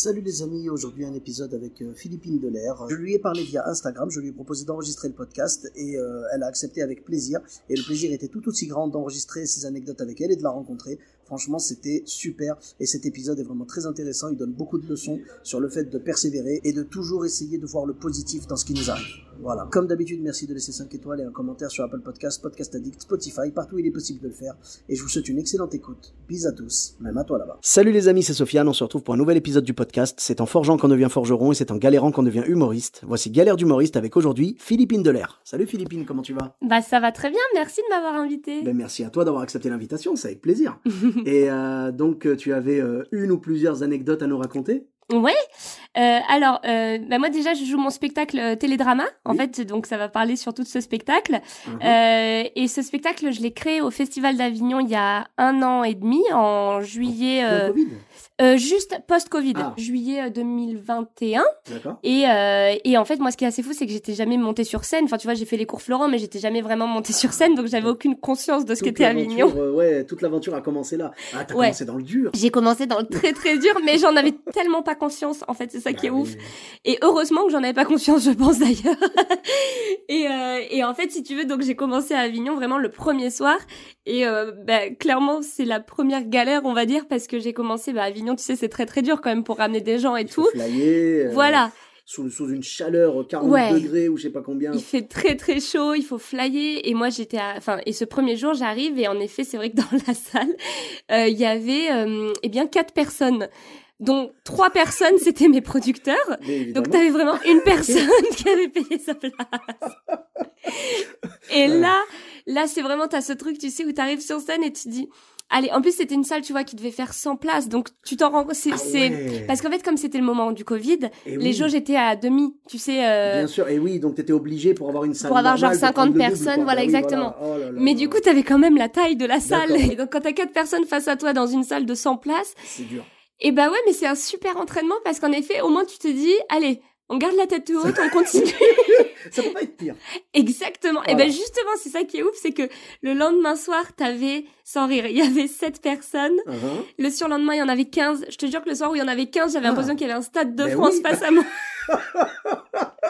Salut les amis, aujourd'hui un épisode avec euh, Philippine Delair. Je lui ai parlé via Instagram, je lui ai proposé d'enregistrer le podcast et euh, elle a accepté avec plaisir. Et le plaisir était tout aussi grand d'enregistrer ces anecdotes avec elle et de la rencontrer. Franchement, c'était super et cet épisode est vraiment très intéressant. Il donne beaucoup de leçons sur le fait de persévérer et de toujours essayer de voir le positif dans ce qui nous arrive. Voilà. Comme d'habitude, merci de laisser 5 étoiles et un commentaire sur Apple Podcast, Podcast Addict, Spotify, partout où il est possible de le faire. Et je vous souhaite une excellente écoute. Bis à tous, même à toi là-bas. Salut les amis, c'est Sofiane. On se retrouve pour un nouvel épisode du podcast. C'est en forgeant qu'on devient forgeron et c'est en galérant qu'on devient humoriste. Voici Galère d'humoriste avec aujourd'hui Philippine Delair. Salut Philippine, comment tu vas? Bah ça va très bien, merci de m'avoir invité. ben, Merci à toi d'avoir accepté l'invitation, c'est avec plaisir. et euh, donc, euh, tu avais euh, une ou plusieurs anecdotes à nous raconter? Ouais. Euh, alors, euh, bah moi déjà, je joue mon spectacle euh, télédrama. En Oui. fait, donc ça va parler surtout de ce spectacle. Mhm. Euh, et ce spectacle, je l'ai créé au Festival d'Avignon il y a un an et demi, en juillet, Le euh, Covid euh, juste post-Covid, Ah. juillet euh, 2021. D'accord. Et, euh, et en fait, moi, ce qui est assez fou, c'est que j'étais jamais montée sur scène. Enfin, tu vois, j'ai fait les cours Florent, mais j'étais jamais vraiment montée sur scène, donc j'avais aucune conscience de ce qu'était Avignon. euh, ouais, toute l'aventure a commencé là. Ah, t'as Ouais. commencé dans le dur. J'ai commencé dans le très très dur, mais j'en avais tellement pas conscience. En fait, c'est ça qui est Bah ouf. Et heureusement que j'en avais pas conscience, je pense d'ailleurs. et, euh, et en fait, si tu veux, donc j'ai commencé à Avignon vraiment le premier soir. Et euh, bah, clairement, c'est la première galère, on va dire, parce que j'ai commencé bah, à Avignon. Tu sais, c'est très très dur quand même pour ramener des gens et Il faut tout. flyer, euh, Voilà, Sous, sous une chaleur 40 Ouais. degrés ou je sais pas combien. il fait très très chaud, il faut flyer. Et moi, j'étais, à... enfin, et ce premier jour, j'arrive et en effet, c'est vrai que dans la salle, euh, il y avait, euh, eh bien, quatre personnes. dont trois personnes, c'était mes producteurs. Donc t'avais vraiment une personne qui avait payé sa place. Et là, là c'est vraiment t'as ce truc, tu sais, où t'arrives sur scène et tu dis, allez, en plus c'était une salle, tu vois, qui devait faire 100 places, donc tu t'en rends compte, c'est, Ah ouais. parce qu'en fait comme c'était le moment du Covid, Et les oui. jauges étaient à demi, tu sais. euh, Bien sûr, et oui, donc t'étais obligé pour avoir une salle. Pour avoir genre normale de 50 prendre le double, personnes, quoi. voilà, oui, exactement. Oh là là Mais du coup, t'avais quand même la taille de la salle. Et donc, quand t'as quatre personnes face à toi dans une salle de 100 places, c'est dur. et bah ouais, mais c'est un super entraînement parce qu'en effet, au moins, tu te dis, allez, on garde la tête haute, on continue. Ça peut pas être pire. Exactement. Et Voilà. ben justement, c'est ça qui est ouf, c'est que le lendemain soir, t'avais, sans rire, il y avait sept personnes. Uh-huh. Le surlendemain, il y en avait 15. Je te jure que le soir où il y en avait 15, j'avais Ah. l'impression qu'il y avait un stade de France oui. face à moi.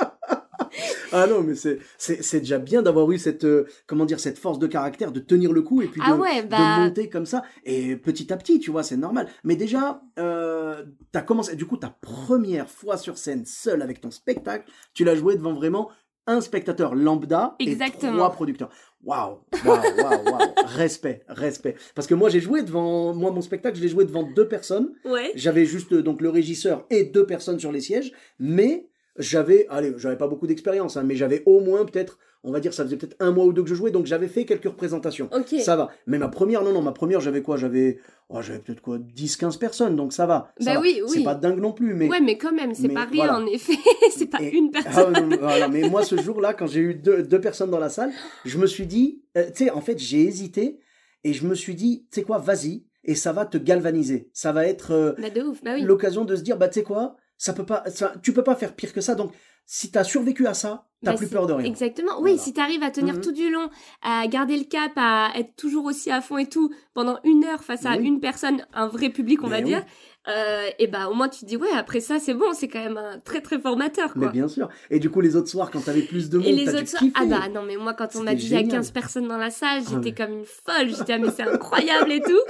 Ah non, mais c'est déjà bien d'avoir eu cette euh, comment dire cette force de caractère de tenir le coup et puis de, Ah ouais, de bah- monter comme ça et petit à petit, tu vois, c'est normal. Mais déjà, euh, t'as commencé du coup ta première fois sur scène seule avec ton spectacle, tu l'as joué devant vraiment un spectateur lambda et Exactement. trois producteurs. Waouh, waouh, waouh, waouh, respect, respect. Parce que moi j'ai joué devant moi mon spectacle, je l'ai joué devant deux personnes. Ouais. J'avais juste euh, donc le régisseur et deux personnes sur les sièges, mais j'avais, allez, j'avais pas beaucoup d'expérience, hein, mais j'avais au moins peut-être, on va dire, ça faisait peut-être un mois ou deux que je jouais, donc j'avais fait quelques représentations. Ok. Ça va. Mais ma première, non, non, ma première, j'avais quoi? J'avais, oh, j'avais peut-être quoi, 10-15 personnes, donc ça va. ça Bah va. oui, C'est oui. pas dingue non plus, mais. Ouais, mais quand même, c'est pas rien, voilà. en effet. c'est pas Et- une Ah, personne. non, voilà, mais moi, ce jour-là, quand j'ai eu deux, deux personnes dans la salle, je me suis dit, euh, tu sais, en fait, j'ai hésité et je me suis dit, tu sais quoi, vas-y, et ça va te galvaniser. Ça va être. euh, Bah de ouf, bah oui. l'occasion de se dire bah tu sais quoi? Ça peut pas ça- tu peux pas faire pire que ça donc si t'as survécu à ça t'as Bah, plus peur de rien Exactement. Oui, Voilà. si t'arrives à tenir Mhm. tout du long, à garder le cap, à être toujours aussi à fond et tout, pendant une heure face à Oui. une personne, un vrai public, on Mais va oui. dire, euh, et bah au moins tu te dis ouais, après ça c'est bon, c'est quand même un très très formateur mais quoi. bien sûr et du coup les autres soirs quand t'avais plus de monde Et les autres soirs, ah bah non mais moi quand on m'a dit il y a génial. 15 personnes dans la salle, Ah j'étais ouais. comme une folle, j'étais ah mais c'est incroyable et tout.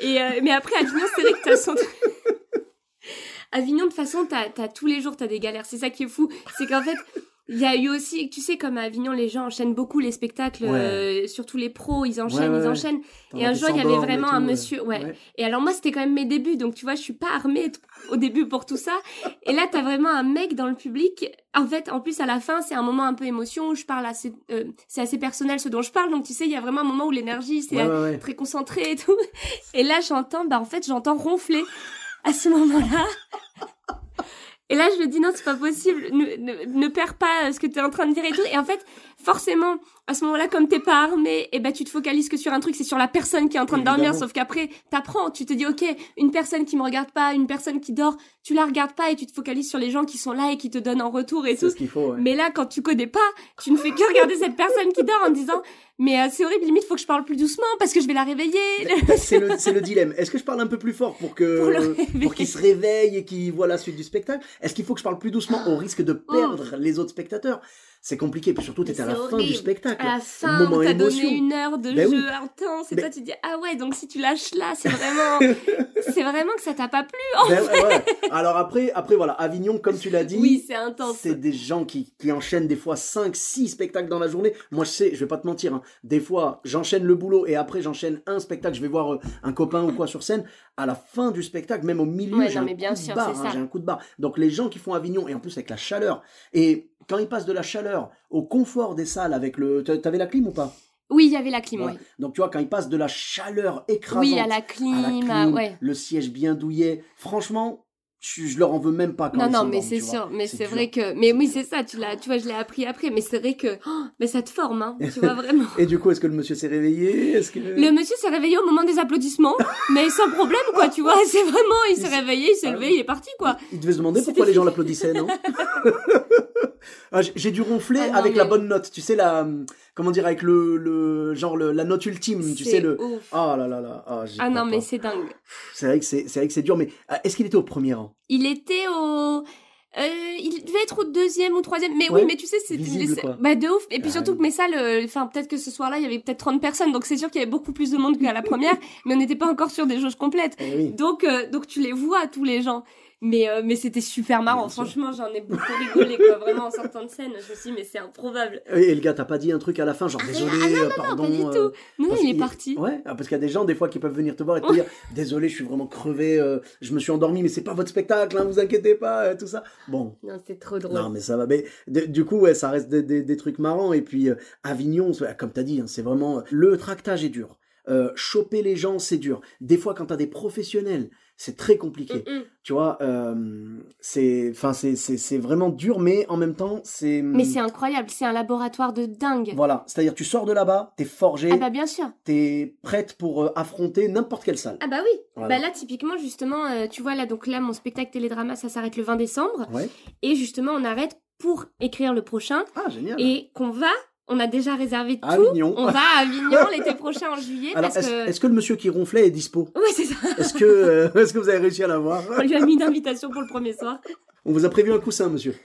Et euh, mais après à Avignon c'est vrai que t'as son Avignon, de toute façon, t'as as tous les jours, t'as des galères. C'est ça qui est fou. C'est qu'en fait, il y a eu aussi, tu sais, comme à Avignon, les gens enchaînent beaucoup les spectacles, Ouais. euh, surtout les pros, ils enchaînent, Ouais, ouais, ils enchaînent. Et un jour, il y avait vraiment tout, un monsieur, ouais. Et alors moi, c'était quand même mes débuts, donc tu vois, je suis pas armée au début pour tout ça. Et là, t'as vraiment un mec dans le public. En fait, en plus, à la fin, c'est un moment un peu émotion où je parle assez, euh, c'est assez personnel ce dont je parle. Donc tu sais, il y a vraiment un moment où l'énergie, c'est très concentré et tout. Et là, j'entends, bah en fait, j'entends ronfler à ce moment-là. Et là, je me dis non, c'est pas possible. Ne, ne, ne perds pas ce que tu es en train de dire et tout. Et en fait, forcément, à ce moment-là, comme t'es pas armé, et ben tu te focalises que sur un truc, c'est sur la personne qui est en train de dormir. Sauf qu'après, t'apprends, tu te dis ok, une personne qui me regarde pas, une personne qui dort, tu la regardes pas et tu te focalises sur les gens qui sont là et qui te donnent en retour et tout. ce qu'il faut. ouais. Mais là, quand tu connais pas, tu ne fais que regarder cette personne qui dort en disant mais euh, c'est horrible, limite faut que je parle plus doucement parce que je vais la réveiller. C'est le, dilemme. Est-ce que je parle un peu plus fort pour que pour qu'il se réveille et qu'il voit la suite du spectacle? Est-ce qu'il faut que je parle plus doucement au risque de perdre les autres spectateurs? C'est compliqué. Puis surtout, t'es à la fin du spectacle. À la fin, Moment on t'a émotion. donné une heure de Ben jeu oui. intense et Ben- toi tu dis ah ouais donc si tu lâches là c'est vraiment c'est vraiment que ça t'a pas plu. en Ben ouais. Alors après, après voilà, Avignon, comme tu l'as dit, Oui c'est intense. c'est des gens qui, qui enchaînent des fois 5, 6 spectacles dans la journée. Moi, je sais, je vais pas te mentir, hein. des fois, j'enchaîne le boulot et après, j'enchaîne un spectacle. Je vais voir euh, un copain ou quoi sur scène. À la fin du spectacle, même au milieu, Ouais, j'ai un hein, un coup de barre. Donc, les gens qui font Avignon, et en plus avec la chaleur, et quand ils passent de la chaleur au confort des salles avec le. t'a- T'avais la clim ou pas? Oui il y avait la clim. Ouais. Donc, tu vois, quand ils passent de la chaleur écrasante Oui à la à la clim, à- clim, ouais. le siège bien douillet, franchement, je, je leur en veux même pas quand Non ils non s'endorment, mais c'est sûr mais c'est vrai que mais oui c'est ça tu l'as tu vois je l'ai appris après mais c'est vrai que oh, mais ça te forme hein tu vois vraiment. Et du coup, est-ce que le monsieur s'est réveillé? Est-ce que Le monsieur s'est réveillé au moment des applaudissements, mais sans problème, quoi, tu vois. C'est vraiment, il s'est réveillé, il s'est levé, oui. il est parti, quoi. il devait se demander pourquoi les gens l'applaudissaient, non j'ai- J'ai dû ronfler Ah non, avec la mais- bonne note. Tu sais la comment dire avec le le genre le, la note ultime. Tu sais le ouf. ah là là là ah, Ah non, mais c'est dingue. c'est vrai que c'est c'est vrai que c'est dur. Mais ah, est-ce qu'il était au premier rang? Il était au. Euh, il devait être au deuxième ou troisième, mais Ouais. oui, mais tu sais, c'est bah de ouf. Et puis Ah surtout que salles, euh, enfin peut-être que ce soir-là, il y avait peut-être 30 personnes, donc c'est sûr qu'il y avait beaucoup plus de monde qu'à la première, mais on n'était pas encore sur des jauges complètes. Eh oui. Donc, euh, donc tu les vois tous les gens. Mais, euh, mais c'était super marrant. Franchement, j'en ai beaucoup rigolé, quoi. Vraiment, en sortant de scène, je me suis dit, mais c'est improbable. Et le gars, t'as pas dit un truc à la fin, genre Ah, désolé, ah, non, euh, non, pardon. pas du euh, tout. Non, il est parti. Ouais, ah, parce qu'il y a des gens des fois qui peuvent venir te voir et te dire désolé, je suis vraiment crevé, euh, je me suis endormi, mais c'est pas votre spectacle, hein, vous inquiétez pas, euh, tout ça. Bon, Non, c'était trop drôle. Non, mais ça va. Mais du coup, ouais, ça reste des, des- des trucs marrants. Et puis, Avignon, c'est- comme tu as dit, hein, c'est vraiment. le tractage est dur. Euh, choper les gens, c'est dur. Des fois, quand tu as des professionnels, c'est très compliqué. Mm, mm. Tu vois, euh, c'est enfin, c'est- c'est c'est vraiment dur, mais en même temps, c'est. Mais c'est incroyable, c'est un laboratoire de dingue. Voilà, c'est-à-dire, tu sors de là-bas, t'es forgé, Ah bah bien sûr. t'es prête pour euh, affronter n'importe quelle salle. Ah bah oui. Voilà. Bah là typiquement justement, euh, tu vois là donc là mon spectacle télédrama ça s'arrête le 20 décembre Ouais. et justement on arrête pour écrire le prochain Ah, génial. et qu'on va, on a déjà réservé tout. Avignon. On va à Avignon l'été prochain en juillet Alors, parce est-ce que est-ce que le monsieur qui ronflait est dispo? Ouais, c'est ça. Est-ce que, euh, est-ce que vous avez réussi à l'avoir? On lui a mis une invitation pour le premier soir. On vous a prévu un coussin, monsieur.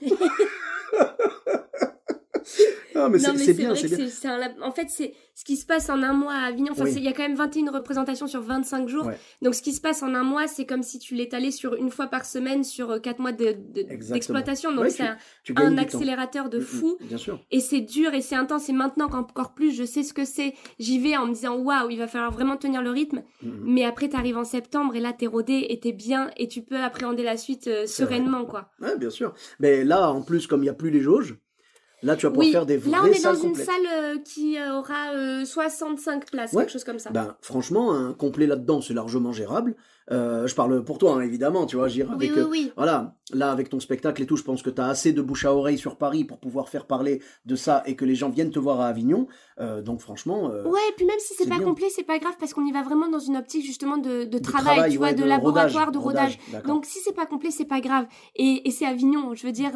Non, mais c'est bien, c'est bien. un en fait c'est ce qui se passe en un mois à Avignon. Enfin, Oui. il y a quand même 21 représentations sur 25 jours. Ouais. Donc ce qui se passe en un mois, c'est comme si tu l'étalais sur une fois par semaine sur 4 mois de- de- Exactement. d'exploitation. Donc Ouais, c'est tu- un, Tu accélérateur de Mm, mm, fou. Bien sûr. Et c'est dur et c'est intense. Et maintenant qu'encore plus, je sais ce que c'est. J'y vais en me disant waouh, il va falloir vraiment tenir le rythme. Mm. Mais après, t'arrives en septembre et là, t'es rodé et t'es bien et tu peux appréhender la suite euh, C'est vrai. sereinement, quoi. Ouais, bien sûr. Mais là, en plus, comme il n'y a plus les jauges, là, tu vas pouvoir Oui, faire des vraies là, on est dans une complètes. salle euh, qui euh, aura euh, 65 places, Ouais. quelque chose comme ça. Ben, franchement, un complet là-dedans, c'est largement gérable. Euh, je parle pour toi, hein, évidemment, tu vois, j'irai oui, avec... oui, euh, oui. Voilà, là, avec ton spectacle et tout, je pense que tu as assez de bouche à oreille sur Paris pour pouvoir faire parler de ça et que les gens viennent te voir à Avignon. Euh, donc, franchement... euh, Ouais, et puis même si c'est pas bien. complet, c'est pas grave parce qu'on y va vraiment dans une optique justement de, de de travail, tu vois, de, laboratoire, rodage, de rodage. Donc si c'est pas complet, c'est pas grave. Et, et c'est Avignon, je veux dire,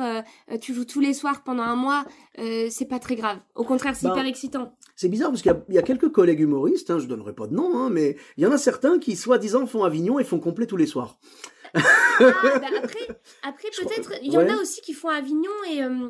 tu joues tous les soirs pendant un mois, c'est pas très grave. Au contraire, c'est Ben, hyper excitant. C'est bizarre parce qu'il y a- il y, a quelques collègues humoristes, hein, je donnerai pas de nom, hein, mais il y en a certains qui, soi-disant, font Avignon et font complet tous les soirs. Ah, bah après, peut-être, il y en a aussi qui font Avignon et, euh,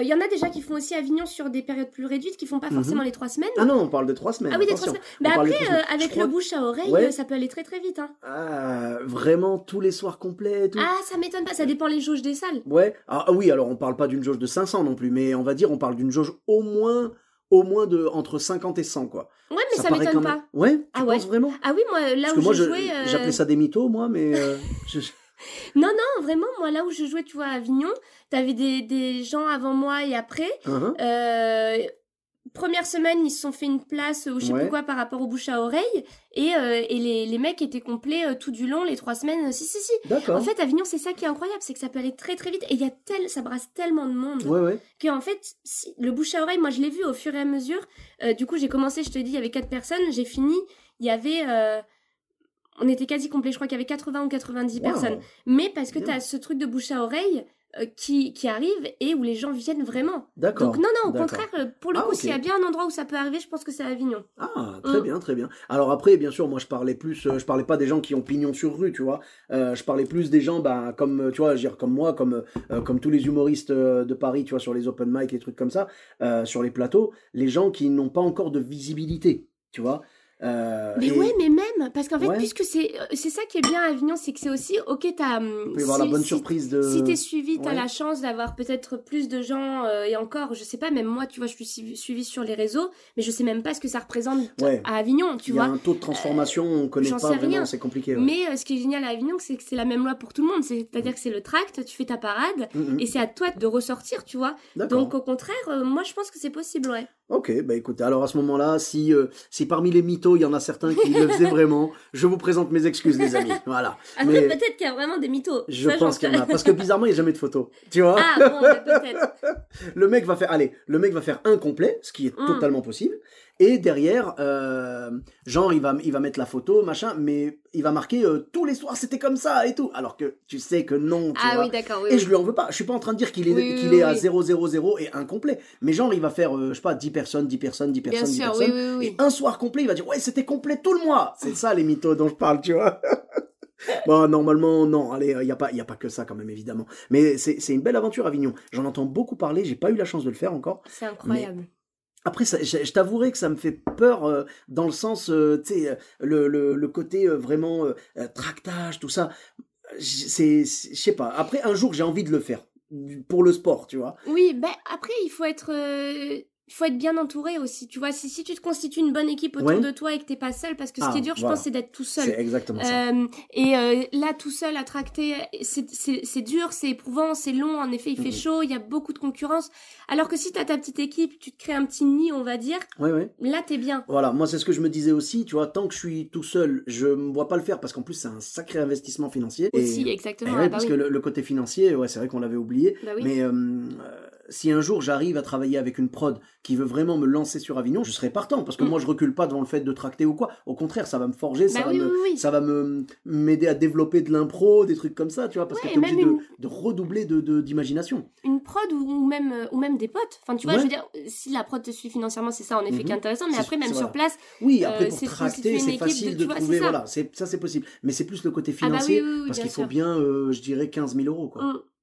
Il y en a déjà qui font aussi Avignon sur des périodes plus réduites, qui font pas Mhm. forcément les trois semaines. Ah non, on parle de trois semaines. Ah oui, des trois semaines. Mais de après, euh, avec crois- le bouche à oreille, Ouais. euh, ça peut aller très très vite. Hein. Ah, vraiment tous les soirs complets tout. Ah, ça m'étonne pas, ça dépend les jauges des salles. Ouais. Ah ah oui, alors on parle pas d'une jauge de 500 non plus, mais on va dire on parle d'une jauge au moins au moins de entre 50 et 100 quoi. Ouais, mais ça, paraît m'étonne quand pas. même- Ouais, tu Ah ouais? penses vraiment? Ah oui, moi, là Parce où que moi je jouais. euh, j'appelais ça des mythos moi mais euh, je- Non, non, vraiment, moi, là où je jouais, tu vois, à Avignon, t'avais des, des gens avant moi et après. Hein. Euh, première semaine, ils se sont fait une place ou je sais Ouais. plus quoi par rapport au bouche à oreille. Et, euh, et les, les mecs étaient complets euh, tout du long, les trois semaines. Si, si, si. En fait, Avignon, c'est ça qui est incroyable, c'est que ça peut aller très très vite. Et il y a tel, ça brasse tellement de monde. Ouais ouais. que en fait, si- le bouche à oreille, moi je l'ai vu au fur et à mesure. Euh, du coup, j'ai commencé, je te dis, il y avait quatre personnes. J'ai fini, il y avait. euh, on était quasi complet, je crois qu'il y avait 80 ou 90 Wow. personnes. Mais parce que tu as ce truc de bouche à oreille euh, qui, qui arrive et où les gens viennent vraiment. D'accord. Donc, non, non, au contraire, euh, pour le Ah, coup, s'il y a bien un endroit où ça peut arriver, je pense que c'est Avignon. Ah, très Mm. bien, très bien. Alors après, bien sûr, moi je parlais plus, euh, je parlais pas des gens qui ont pignon sur rue, tu vois. Euh, je parlais plus des gens, bah, comme, euh, tu vois, dire, comme moi, comme, euh, comme tous les humoristes euh, de Paris, tu vois, sur les open mic, les trucs comme ça, euh, sur les plateaux, les gens qui n'ont pas encore de visibilité, tu vois. Euh, Mais et ouais, mais même, parce qu'en fait, Ouais. puisque c'est euh, c'est ça qui est bien à Avignon, c'est que c'est aussi, ok, t'as. hum, avoir la si- bonne si- surprise de. Si t'es suivi, t'as ouais. la chance d'avoir peut-être plus de gens euh, et encore, je sais pas, même moi, tu vois, je suis suivi, sur les réseaux, mais je sais même pas ce que ça représente Ouais. à Avignon, tu Il y a vois. un taux de transformation, on connaît pas sais vraiment, c'est compliqué. Mais euh, ce qui est génial à Avignon, c'est que c'est la même loi pour tout le monde. C'est-à-dire que c'est le tract, tu fais ta parade Mm, mm. et c'est à toi de ressortir, tu vois. Donc au contraire, euh, moi je pense que c'est possible, ouais. Ok, bah écoutez, alors à ce moment-là, si, euh, si parmi les mythos, il y en a certains qui le faisaient vraiment, je vous présente mes excuses, les amis. Voilà. Après, Mais peut-être qu'il y a vraiment des mythos. je Ça, pense qu'il y en a. Parce que bizarrement, il n'y a jamais de photos. Tu vois? Ah bon, peut-être. Le mec va faire, allez, le mec va faire un complet, ce qui est Mm. totalement possible. Et derrière, euh, genre, il va, il va mettre la photo, machin, mais il va marquer euh, tous les soirs, c'était comme ça et tout. Alors que tu sais que non, tu Ah vois. oui, d'accord, oui. Et oui. je lui en veux pas. Je suis pas en train de dire qu'il est, Oui, qu'il est à oui. 0, 0, 0 et incomplet. Mais genre, il va faire, euh, je sais pas, 10 personnes, 10 personnes, 10 Bien personnes, 10 sûr, oui, personnes. oui, oui. Et un soir complet, il va dire, ouais, c'était complet tout le mois. C'est ça les mythos dont je parle, tu vois. bon, normalement, non. Allez, il n'y a, pas- y a pas que ça quand même, évidemment. Mais c'est c'est une belle aventure, Avignon. J'en entends beaucoup parler. J'ai pas eu la chance de le faire encore. C'est incroyable. Après, ça, je, t'avouerai que ça me fait peur euh, dans le sens, euh, tu sais, euh, le, le, côté vraiment tractage, tout ça. C'est- je sais pas. Après, un jour, j'ai envie de le faire pour le sport, tu vois. Oui, ben après, il faut être. Il faut être bien entouré aussi, tu vois. Si, si tu te constitues une bonne équipe autour de toi et que t'es pas seul, parce que ce Ah, qui est dur, je pense, c'est d'être tout seul. C'est exactement ça. Euh, et euh, là, tout seul à tracter, c'est- dur, c'est éprouvant, c'est long. En effet, il fait Mhm. chaud, il y a beaucoup de concurrence. Alors que si t'as ta petite équipe, tu te crées un petit nid, on va dire, Ouais, ouais. là, t'es bien. Voilà, moi c'est ce que je me disais aussi, tu vois, tant que je suis tout seul, je me vois pas le faire parce qu'en plus c'est un sacré investissement financier. Et- Aussi, Eh exactement. ouais, ah bah parce oui. que le, le côté financier, ouais, c'est vrai qu'on l'avait oublié. Bah oui. Mais euh, si un jour j'arrive à travailler avec une prod qui veut vraiment me lancer sur Avignon, je serai partant parce que Mm. moi je recule pas devant le fait de tracter ou quoi. Au contraire, ça va me forger, ça Bah va oui, me, oui, ça va me m'aider à développer de l'impro, des trucs comme ça, tu vois, parce Ouais, que t'es et obligé même de, de redoubler de d'imagination. Une prod ou, même, euh, ou même des potes. Enfin, tu vois, Ouais. je veux dire, si la prod te suit financièrement, c'est ça en effet Mhm. qui est intéressant. Mais C'est- après, même sur voilà. place, Oui, Euh, après pour c'est tracter, c'est facile de- de, tu vois, trouver, c'est ça. voilà, c'est ça c'est possible. Mais c'est plus le côté Ah bah financier parce qu'il faut bien, euh, je dirais, 15 000 euros quoi.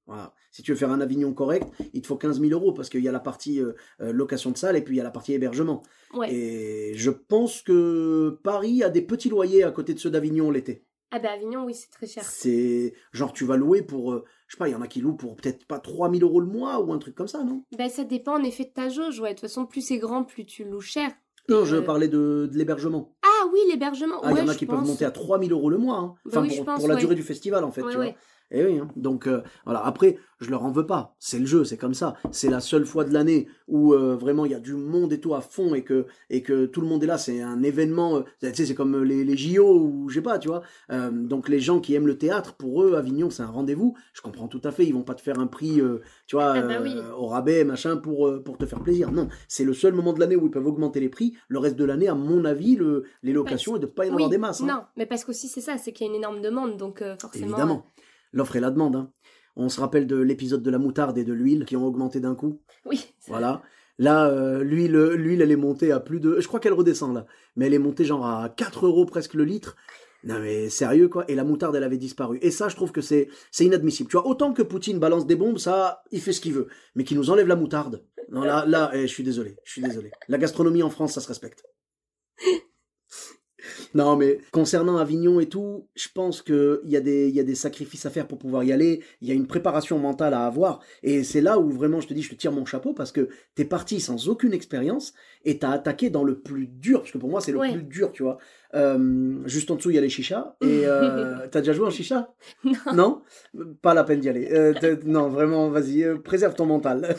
Voilà. Si tu veux faire un Avignon correct, il te faut 15 000 euros parce qu'il y a la partie euh, euh, location de salle et puis il y a la partie hébergement. ouais. Et je pense que Paris a des petits loyers à côté de ceux d'Avignon l'été. Ah bah Avignon, oui, c'est très cher. C'est genre tu vas louer pour, euh, je sais pas, il y en a qui louent pour peut-être pas 3 000 euros le mois ou un truc comme ça, non? Bah ça dépend en effet de ta jauge, ouais. De toute façon, plus c'est grand, plus tu loues cher. Non, je parlais de, de l'hébergement. Ah oui, l'hébergement. Ah, il ouais, y en a qui peuvent monter à 3 000 euros le mois. hein. Bah Enfin, oui, pour, pense, pour la ouais. durée du festival, en fait. Ouais, tu vois. Et oui, hein. donc euh, voilà. Après, je leur en veux pas. C'est le jeu, c'est comme ça. C'est la seule fois de l'année où euh, vraiment il y a du monde et tout à fond et que et que tout le monde est là. C'est un événement. euh, tu sais, c'est comme les, les JO ou je sais pas, tu vois. Donc les gens qui aiment le théâtre, pour eux, Avignon, c'est un rendez-vous. Je comprends tout à fait. Ils vont pas te faire un prix, tu vois, Ah bah oui. au rabais, machin, pour pour te faire plaisir. Non, c'est le seul moment de l'année où ils peuvent augmenter les prix. Le reste de l'année, à mon avis, le, les locations et de pas y en avoir des masses. hein. Non, mais parce qu'aussi c'est ça, c'est qu'il y a une énorme demande, donc forcément. Évidemment. L'offre et la demande. hein. On se rappelle de l'épisode de la moutarde et de l'huile qui ont augmenté d'un coup. euh, Oui. Voilà. Là, euh, l'huile, l'huile, elle est montée à plus de. Je crois qu'elle redescend là. Mais elle est montée genre à 4 euros presque le litre. Non mais sérieux quoi, et la moutarde elle avait disparu. Et ça je trouve que c'est c'est inadmissible. Tu vois, autant que Poutine balance des bombes, ça il fait ce qu'il veut, mais qu'il nous enlève la moutarde. Non là là, eh, je suis désolé, je suis désolé. La gastronomie en France ça se respecte. Non, mais concernant Avignon et tout, je pense qu'il y, a des- y a des sacrifices à faire pour pouvoir y aller. Il y a une préparation mentale à avoir. Et c'est là où vraiment je te dis, je te tire mon chapeau parce que t'es parti sans aucune expérience et t'as attaqué dans le plus dur. Parce que pour moi, c'est le Ouais. plus dur, tu vois. Euh, juste en dessous, il y a les chichas. Et euh, t'as déjà joué en chicha? Non. Non? Pas la peine d'y aller. Euh, non, vraiment, vas-y, préserve ton mental.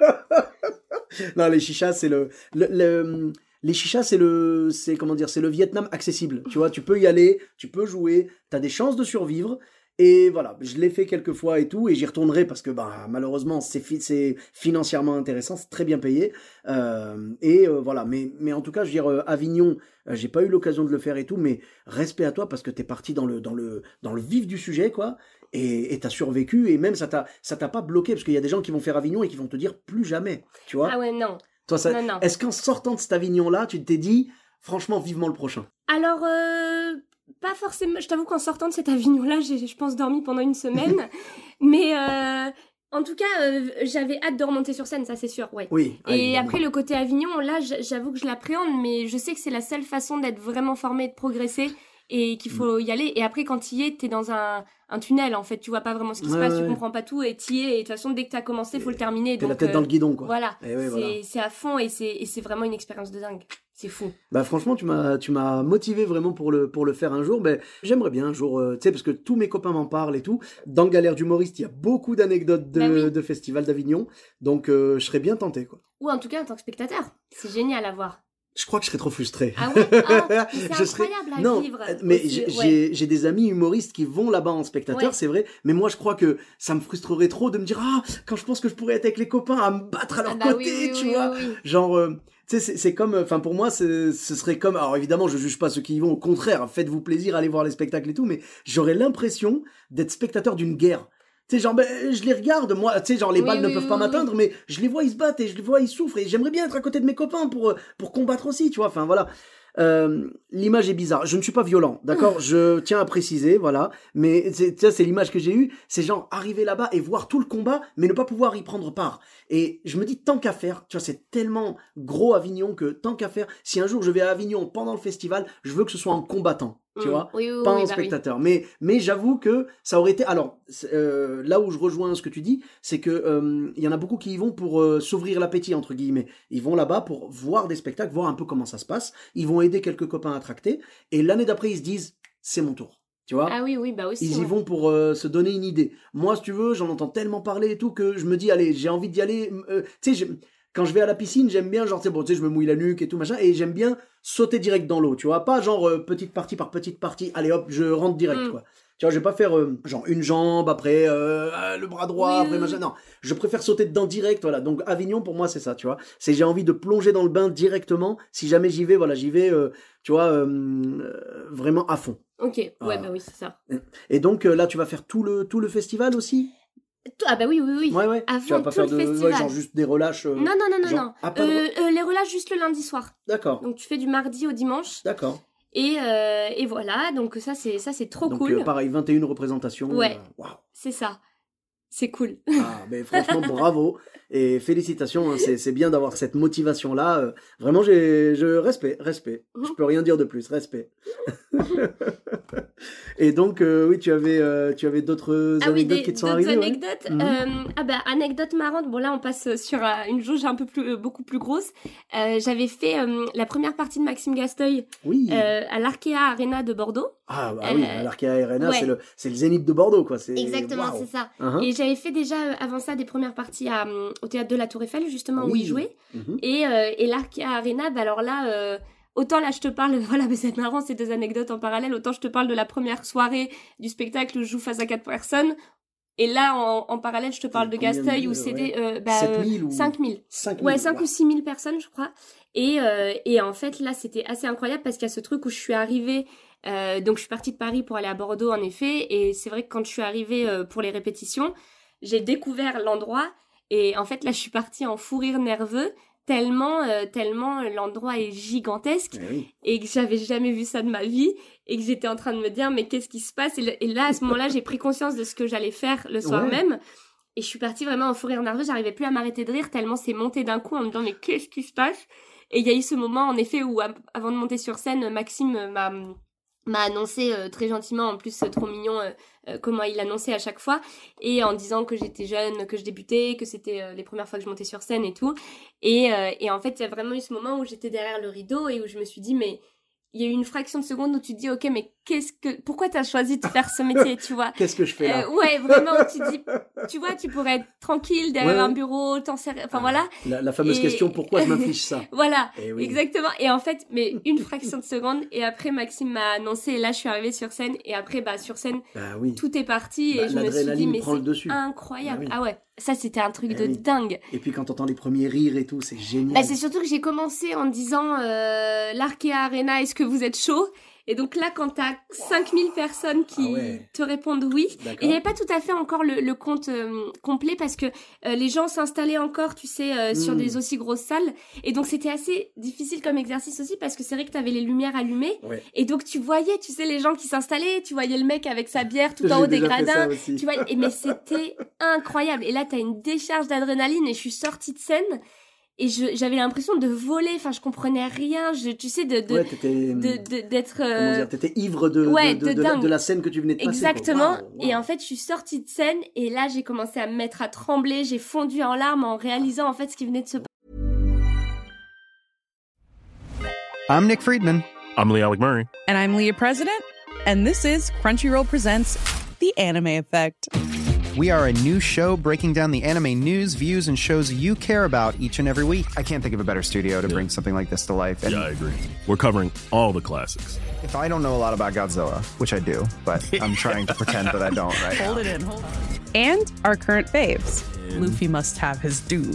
non, les chichas, c'est le, le, le- les chichas, c'est le, c'est comment dire, c'est le Vietnam accessible. Tu vois, tu peux y aller, tu peux jouer, t'as des chances de survivre. Et voilà, je l'ai fait quelques fois et tout, et j'y retournerai parce que bah, malheureusement c'est c'est financièrement intéressant, c'est très bien payé. Euh, et euh, voilà, mais, mais en tout cas, je veux dire, euh, Avignon, euh, j'ai pas eu l'occasion de le faire et tout, mais respect à toi parce que t'es parti dans le, dans, le, dans le vif du sujet, quoi, et et t'as survécu, et même ça t'a ça t'a pas bloqué, parce qu'il y a des gens qui vont faire Avignon et qui vont te dire plus jamais, tu vois. Ah ouais, non. Toi, ça-. Est-ce qu'en sortant de cet Avignon-là, tu t'es dit, franchement, vivement le prochain? Alors, euh, pas forcément. Je t'avoue qu'en sortant de cet Avignon-là, j'ai, je pense, dormi pendant une semaine. mais euh, en tout cas, euh, j'avais hâte de remonter sur scène, ça c'est sûr, ouais. Oui. Et après, le côté Avignon, là, j'avoue que je l'appréhende, mais je sais que c'est la seule façon d'être vraiment formé et de progresser et qu'il faut y aller. Et après, quand tu y es, t'es dans un, un tunnel, en fait. Tu vois pas vraiment ce qui se passe, ouais. tu comprends pas tout et t'y es. Et de toute façon, dès que t'as commencé, faut le terminer. T'es la tête euh, dans le guidon, quoi. Voilà. Eh ouais, c'est, voilà. c'est à fond et c'est, et c'est vraiment une expérience de dingue. C'est fou. Bah franchement, tu m'as tu m'as motivé vraiment pour le pour le faire un jour. Ben j'aimerais bien un jour, euh, tu sais, parce que tous mes copains m'en parlent et tout. Dans Galère d'humoriste, il y a beaucoup d'anecdotes de, Bah oui. de festival d'Avignon, donc euh, je serais bien tenté, quoi. Ou en tout cas, en tant que spectateur. C'est génial à voir. Je crois que je serais trop frustré. Ah ouais? Ah, C'est serais- incroyable à non, vivre. euh, mais j'ai ouais. des amis humoristes qui vont là-bas en spectateur, Ouais. c'est vrai. Mais moi, je crois que ça me frustrerait trop de me dire ah quand je pense que je pourrais être avec les copains à me battre à leur Ah bah côté, oui, oui, tu oui, vois. Genre, euh, tu sais, c'est- comme, enfin pour moi, ce serait comme, alors évidemment, je juge pas ceux qui y vont, au contraire, faites-vous plaisir, allez voir les spectacles et tout, mais j'aurais l'impression d'être spectateur d'une guerre. Sais, genre, ben, je les regarde, moi, tu sais, genre, les Oui, balles ne peuvent oui, pas m'atteindre, mais je les vois, ils se battent et je les vois, ils souffrent, et j'aimerais bien être à côté de mes copains pour, euh, pour combattre aussi, tu vois, enfin voilà. Euh, l'image est bizarre. Je ne suis pas violent, d'accord? Je tiens à préciser, voilà. Mais c'est- ça, c'est l'image que j'ai eue. C'est genre arriver là-bas et voir tout le combat, mais ne pas pouvoir y prendre part. Et je me dis, tant qu'à faire, tu vois, c'est tellement gros Avignon que tant qu'à faire, si un jour je vais à Avignon pendant le festival, je veux que ce soit en combattant, tu Mm. vois? Oui, oui, pas oui, en bah oui. spectateur. Mais, mais j'avoue que ça aurait été. Alors, euh, là où je rejoins ce que tu dis, c'est que euh, il y en a beaucoup qui y vont pour euh, s'ouvrir l'appétit entre guillemets. Ils vont là-bas pour voir des spectacles, voir un peu comment ça se passe. Ils vont aider quelques copains à tracter. Et l'année d'après, ils se disent, c'est mon tour. Tu vois? Ah oui, oui, bah aussi. ils y ouais. vont pour euh, se donner une idée. Moi, si tu veux, j'en entends tellement parler et tout que je me dis, allez, j'ai envie d'y aller. euh, tu sais, quand je vais à la piscine, j'aime bien, genre, tu sais, bon, tu sais, je me mouille la nuque et tout, machin, et j'aime bien sauter direct dans l'eau, tu vois. Pas genre euh, petite partie par petite partie, allez hop, je rentre direct, Mm. quoi. Tu vois, je vais pas faire euh, genre une jambe, après euh, le bras droit, Oui, après machin. Non, je préfère sauter dedans direct, voilà. Donc Avignon, pour moi, c'est ça, tu vois. C'est j'ai envie de plonger dans le bain directement. Si jamais j'y vais, voilà, j'y vais, tu vois, vraiment à fond. Ok, ouais, Ah. bah oui, c'est ça. Et donc là, tu vas faire tout le, tout le festival aussi? Ah bah oui, oui, oui. Ouais, ouais. À tu vas fond, pas tout faire le de. Ouais, festival. genre juste des relâches. euh, Non, non, non, non, genre- non. Ah, Euh, euh, les relâches juste le lundi soir. D'accord, Donc tu fais du mardi au dimanche. d'accord. Et, euh, et voilà, donc ça c'est ça c'est trop Donc cool. euh, pareil, 21 représentations. Ouais. euh. C'est ça. C'est cool. Ah, mais franchement, bravo. Et félicitations, hein, c'est bien d'avoir cette motivation-là. euh, vraiment, j'ai je respect, respect. Je peux rien dire de plus, respect. Et donc, euh, oui, tu avais, euh, tu avais d'autres Ah oui, anecdotes des, qui te sont arrivées ouais anecdotes. Mhm. Euh, ah bah anecdote marrante. Bon là on passe sur euh, une jauge un peu plus, euh, beaucoup plus grosse. Euh, J'avais fait euh, la première partie de Maxime Gasteuil Oui. euh, à l'Arkea Arena de Bordeaux. ah, bah oui, euh, l'Arkea Arena, ouais. c'est le, le zénith de Bordeaux, quoi. Exactement, c'est ça. Uhum. Et j'avais fait déjà euh, avant ça des premières parties à, euh, au théâtre de la Tour Eiffel justement où Oui. il jouait. Mhm. Et, euh, et l'Arkea Arena, bah alors là, euh, autant là je te parle, voilà, mais c'est marrant ces deux anecdotes en parallèle, autant je te parle de la première soirée du spectacle où je joue face à quatre personnes. Et là, en, en parallèle, je te parle de Gasteuil où c'était euh, bah, 7000 ou 5000. 5000, Ouais, 5 waouh. ou 6 000 personnes, je crois. Et, euh, et en fait, là, c'était assez incroyable parce qu'il y a ce truc où je suis arrivée. euh, donc, je suis partie de Paris pour aller à Bordeaux, en effet. Et c'est vrai que quand je suis arrivée euh, pour les répétitions, j'ai découvert l'endroit. Et en fait, là, je suis partie en fou rire nerveux tellement, euh, tellement l'endroit est gigantesque Eh oui. et que j'avais jamais vu ça de ma vie et que j'étais en train de me dire mais qu'est-ce qui se passe? Et, le- et là à ce moment-là j'ai pris conscience de ce que j'allais faire le soir Ouais. même et je suis partie vraiment en fou rire nerveux j'arrivais plus à m'arrêter de rire tellement c'est monté d'un coup en me disant mais qu'est-ce qui se passe? Et il y a eu ce moment en effet où av- avant de monter sur scène Maxime euh, m'a m'a annoncé euh, très gentiment en plus euh, trop mignon euh, euh, comment il annonçait à chaque fois et en disant que j'étais jeune que je débutais que c'était euh, les premières fois que je montais sur scène et tout. Et, euh, et en fait, il y a vraiment eu ce moment où j'étais derrière le rideau et où je me suis dit, mais il y a eu une fraction de seconde où tu te dis, ok, mais qu'est-ce que, pourquoi t'as choisi de faire ce métier, tu vois? Qu'est-ce que je fais là? Euh, Ouais, vraiment, tu dis, tu vois, tu pourrais être tranquille derrière Ouais, un bureau, t'en enfin Ah. voilà, la, la fameuse Et- question pourquoi je m'inflige ça? Voilà. Eh oui. Exactement. Et en fait, mais une fraction de seconde. Et après, Maxime m'a annoncé. Et là, je suis arrivée sur scène. Et après, bah, sur scène, Bah oui. tout est parti. Bah, et je me suis dit, mais c'est dessus. incroyable. Ah oui. Ah ouais. Ça, c'était un truc Eh de dingue. Et puis quand t'entends les premiers rires et tout, c'est génial. Bah, c'est surtout que j'ai commencé en disant euh, l'Arkea Arena, est-ce que vous êtes chaud? Et donc là, quand t'as 5000 personnes qui Ah ouais. te répondent oui, et il n'y avait pas tout à fait encore le, le compte euh, complet parce que euh, les gens s'installaient encore, tu sais, euh, sur Mm. des aussi grosses salles. Et donc c'était assez difficile comme exercice aussi parce que c'est vrai que t'avais les lumières allumées. Ouais. Et donc tu voyais, tu sais, les gens qui s'installaient, tu voyais le mec avec sa bière tout en haut des gradins. Tu vois, et mais c'était incroyable. Et là, t'as une décharge d'adrénaline et je suis sortie de scène et je- j'avais l'impression de voler. Enfin, je comprenais rien. Je, tu sais, de, de, Ouais, t'étais. de- de- d'être. Comment euh, dire, t'étais ivre de, ouais, de, de, de de la, de la scène que tu venais de passer. Exactement. Waouh, waouh. Et en fait, je suis sortie de scène et là, j'ai commencé à me mettre à trembler. J'ai fondu en larmes en réalisant en fait ce qui venait de se passer. I'm Nick Friedman. I'm Lee Alec Murray. And I'm Leah President, and this is Crunchyroll Presents The Anime Effect. We are a new show breaking down the anime news, views, and shows you care about each and every week. I can't think of a better studio to bring something like this to life. And Yeah, I agree. We're covering all the classics. if I don't know a lot about Godzilla, which I do, but I'm trying to pretend that I don't right now. Hold it in. Hold And our current faves. Luffy must have his due.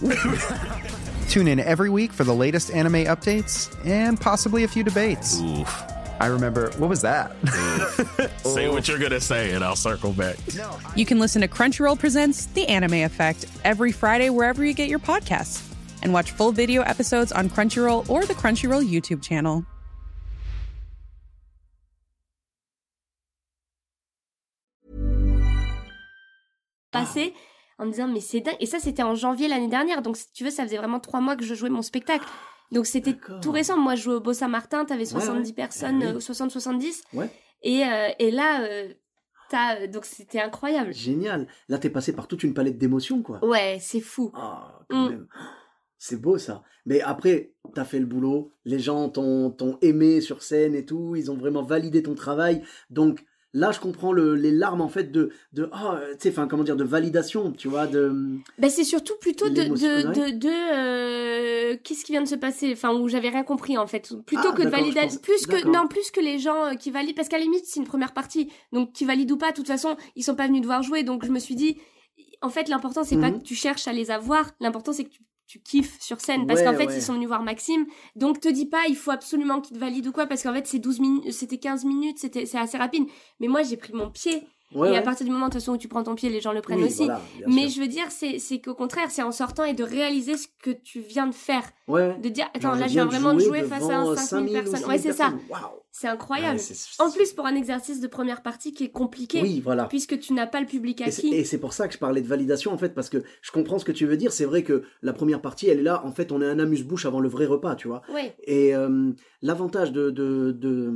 Tune in every week for the latest anime updates and possibly a few debates. Oof. I remember, what was that? Say what you're gonna say, and I'll circle back. You can listen to Crunchyroll Presents The Anime Effect every Friday wherever you get your podcasts. And watch full video episodes on Crunchyroll or the Crunchyroll YouTube channel. passé en me disant mais c'est dingue et ça c'était en janvier l'année dernière donc si tu veux ça faisait vraiment trois mois que je jouais mon spectacle donc c'était tout récent moi je jouais au Beau Saint-Martin t'avais 70 ouais. personnes Ah oui. euh, 60-70 Ouais. et, euh, et là euh, t'as euh, donc c'était incroyable Génial. Là, t'es passé par toute une palette d'émotions, quoi. ouais c'est fou Ah, quand Mm. même. C'est beau ça. Mais après, t'as fait le boulot, les gens t'ont t'ont aimé sur scène et tout, ils ont vraiment validé ton travail. Donc là, je comprends le- les larmes en fait de, de ah, tu sais, comment dire, de validation, tu vois, de. Ben, c'est surtout plutôt de, de, de, de, euh, qu'est-ce qui vient de se passer, enfin où j'avais rien compris en fait, plutôt Ah, que de pense- plus que non plus que les gens euh, qui valident, parce qu'à la limite c'est une première partie, donc qui valident ou pas, de toute façon ils sont pas venus te voir jouer, donc je me suis dit, en fait l'important c'est pas Mhm. que tu cherches à les avoir, l'important c'est que tu, tu kiffes sur scène, parce Ouais, qu'en fait ouais. ils sont venus voir Maxime, donc te dis pas il faut absolument qu'ils te valident ou quoi, parce qu'en fait c'est 12 minutes, c'était 15 minutes, c'était c'est assez rapide, mais moi j'ai pris mon pied, Ouais, et à partir du moment de toute façon où tu prends ton pied, les gens le prennent Oui, aussi. voilà, Mais sûr. je veux dire, c'est c'est qu'au contraire, c'est en sortant et de réaliser ce que tu viens de faire. De dire, attends, Genre, là, je viens viens de vraiment de jouer face à devant 5000 5000 ou personnes. 6000 Ouais, c'est ça. personnes. C'est incroyable. Ouais, en plus, pour un exercice de première partie qui est compliqué, Oui, voilà. puisque tu n'as pas le public acquis. Et c'est pour ça que je parlais de validation en fait, parce que je comprends ce que tu veux dire. C'est vrai que la première partie, elle est là. En fait, on est un amuse-bouche avant le vrai repas, tu vois. Ouais, Et euh, l'avantage de, de, de,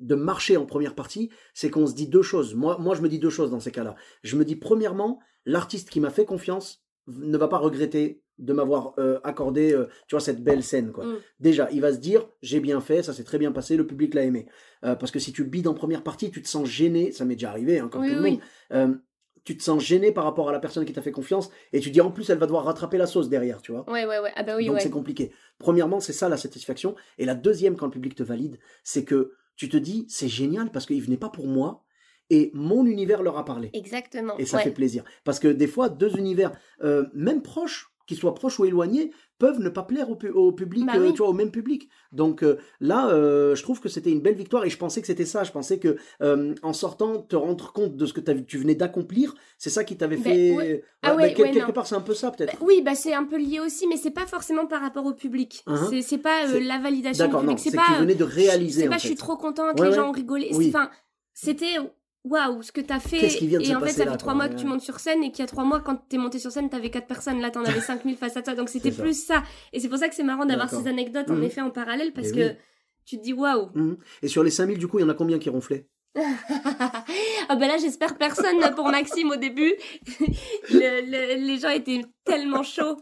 de marcher en première partie, c'est qu'on se dit deux choses. Moi, moi, je me dis deux choses dans ces cas-là. Je me dis, premièrement, l'artiste qui m'a fait confiance ne va pas regretter de m'avoir euh, accordé, euh, tu vois, cette belle scène. Quoi. Mm. Déjà, il va se dire, j'ai bien fait, ça s'est très bien passé, le public l'a aimé. Euh, parce que si tu bides en première partie, tu te sens gêné, ça m'est déjà arrivé, hein, comme Oui, tout le oui, monde. Tu te sens gêné par rapport à la personne qui t'a fait confiance, et tu dis, en plus, elle va devoir rattraper la sauce derrière, tu vois. ouais, ouais, ouais. Ah bah oui, Donc ouais. c'est compliqué. Premièrement, c'est ça la satisfaction. Et la deuxième, quand le public te valide, c'est que tu te dis, c'est génial parce qu'ils venaient pas pour moi et mon univers leur a parlé. Exactement. Et ça ouais. fait plaisir. Parce que des fois, deux univers, euh, même proches, qu'ils soient proches ou éloignés, peuvent ne pas plaire au, pu- au public, Bah euh, tu vois, au même public. Donc euh, là, euh, je trouve que c'était une belle victoire et je pensais que c'était ça. Je pensais que en sortant, te rendre compte de ce que tu venais d'accomplir, c'est ça qui t'avait Ben, fait. ouais. Ah ouais, quel- ouais, quelque non. part, c'est un peu ça peut-être. Bah, oui, bah c'est un peu lié aussi, mais c'est pas forcément par rapport au public. Uhum. C'est- C'est pas la validation du public. c'est C'est que tu pas. venais de réaliser. C'est en pas, fait. je suis trop contente, les gens ont rigolé. Oui. Enfin, c'était waouh, ce que t'as fait. Qu'est-ce qui vient de et se en fait, ça là, fait trois mois que tu montes sur scène et qu'il y a trois mois, quand t'es monté sur scène, t'avais quatre personnes. Là, t'en avais 5000 face à toi. Donc c'était plus ça. Et c'est pour ça que c'est marrant d'avoir ces anecdotes en Mhm. effet en parallèle parce Eh que oui. tu te dis waouh. Mhm. Et sur les 5000, du coup, il y en a combien qui ronflaient? Ah ben là, j'espère personne pour Maxime au début. Le- le- les gens étaient tellement chauds.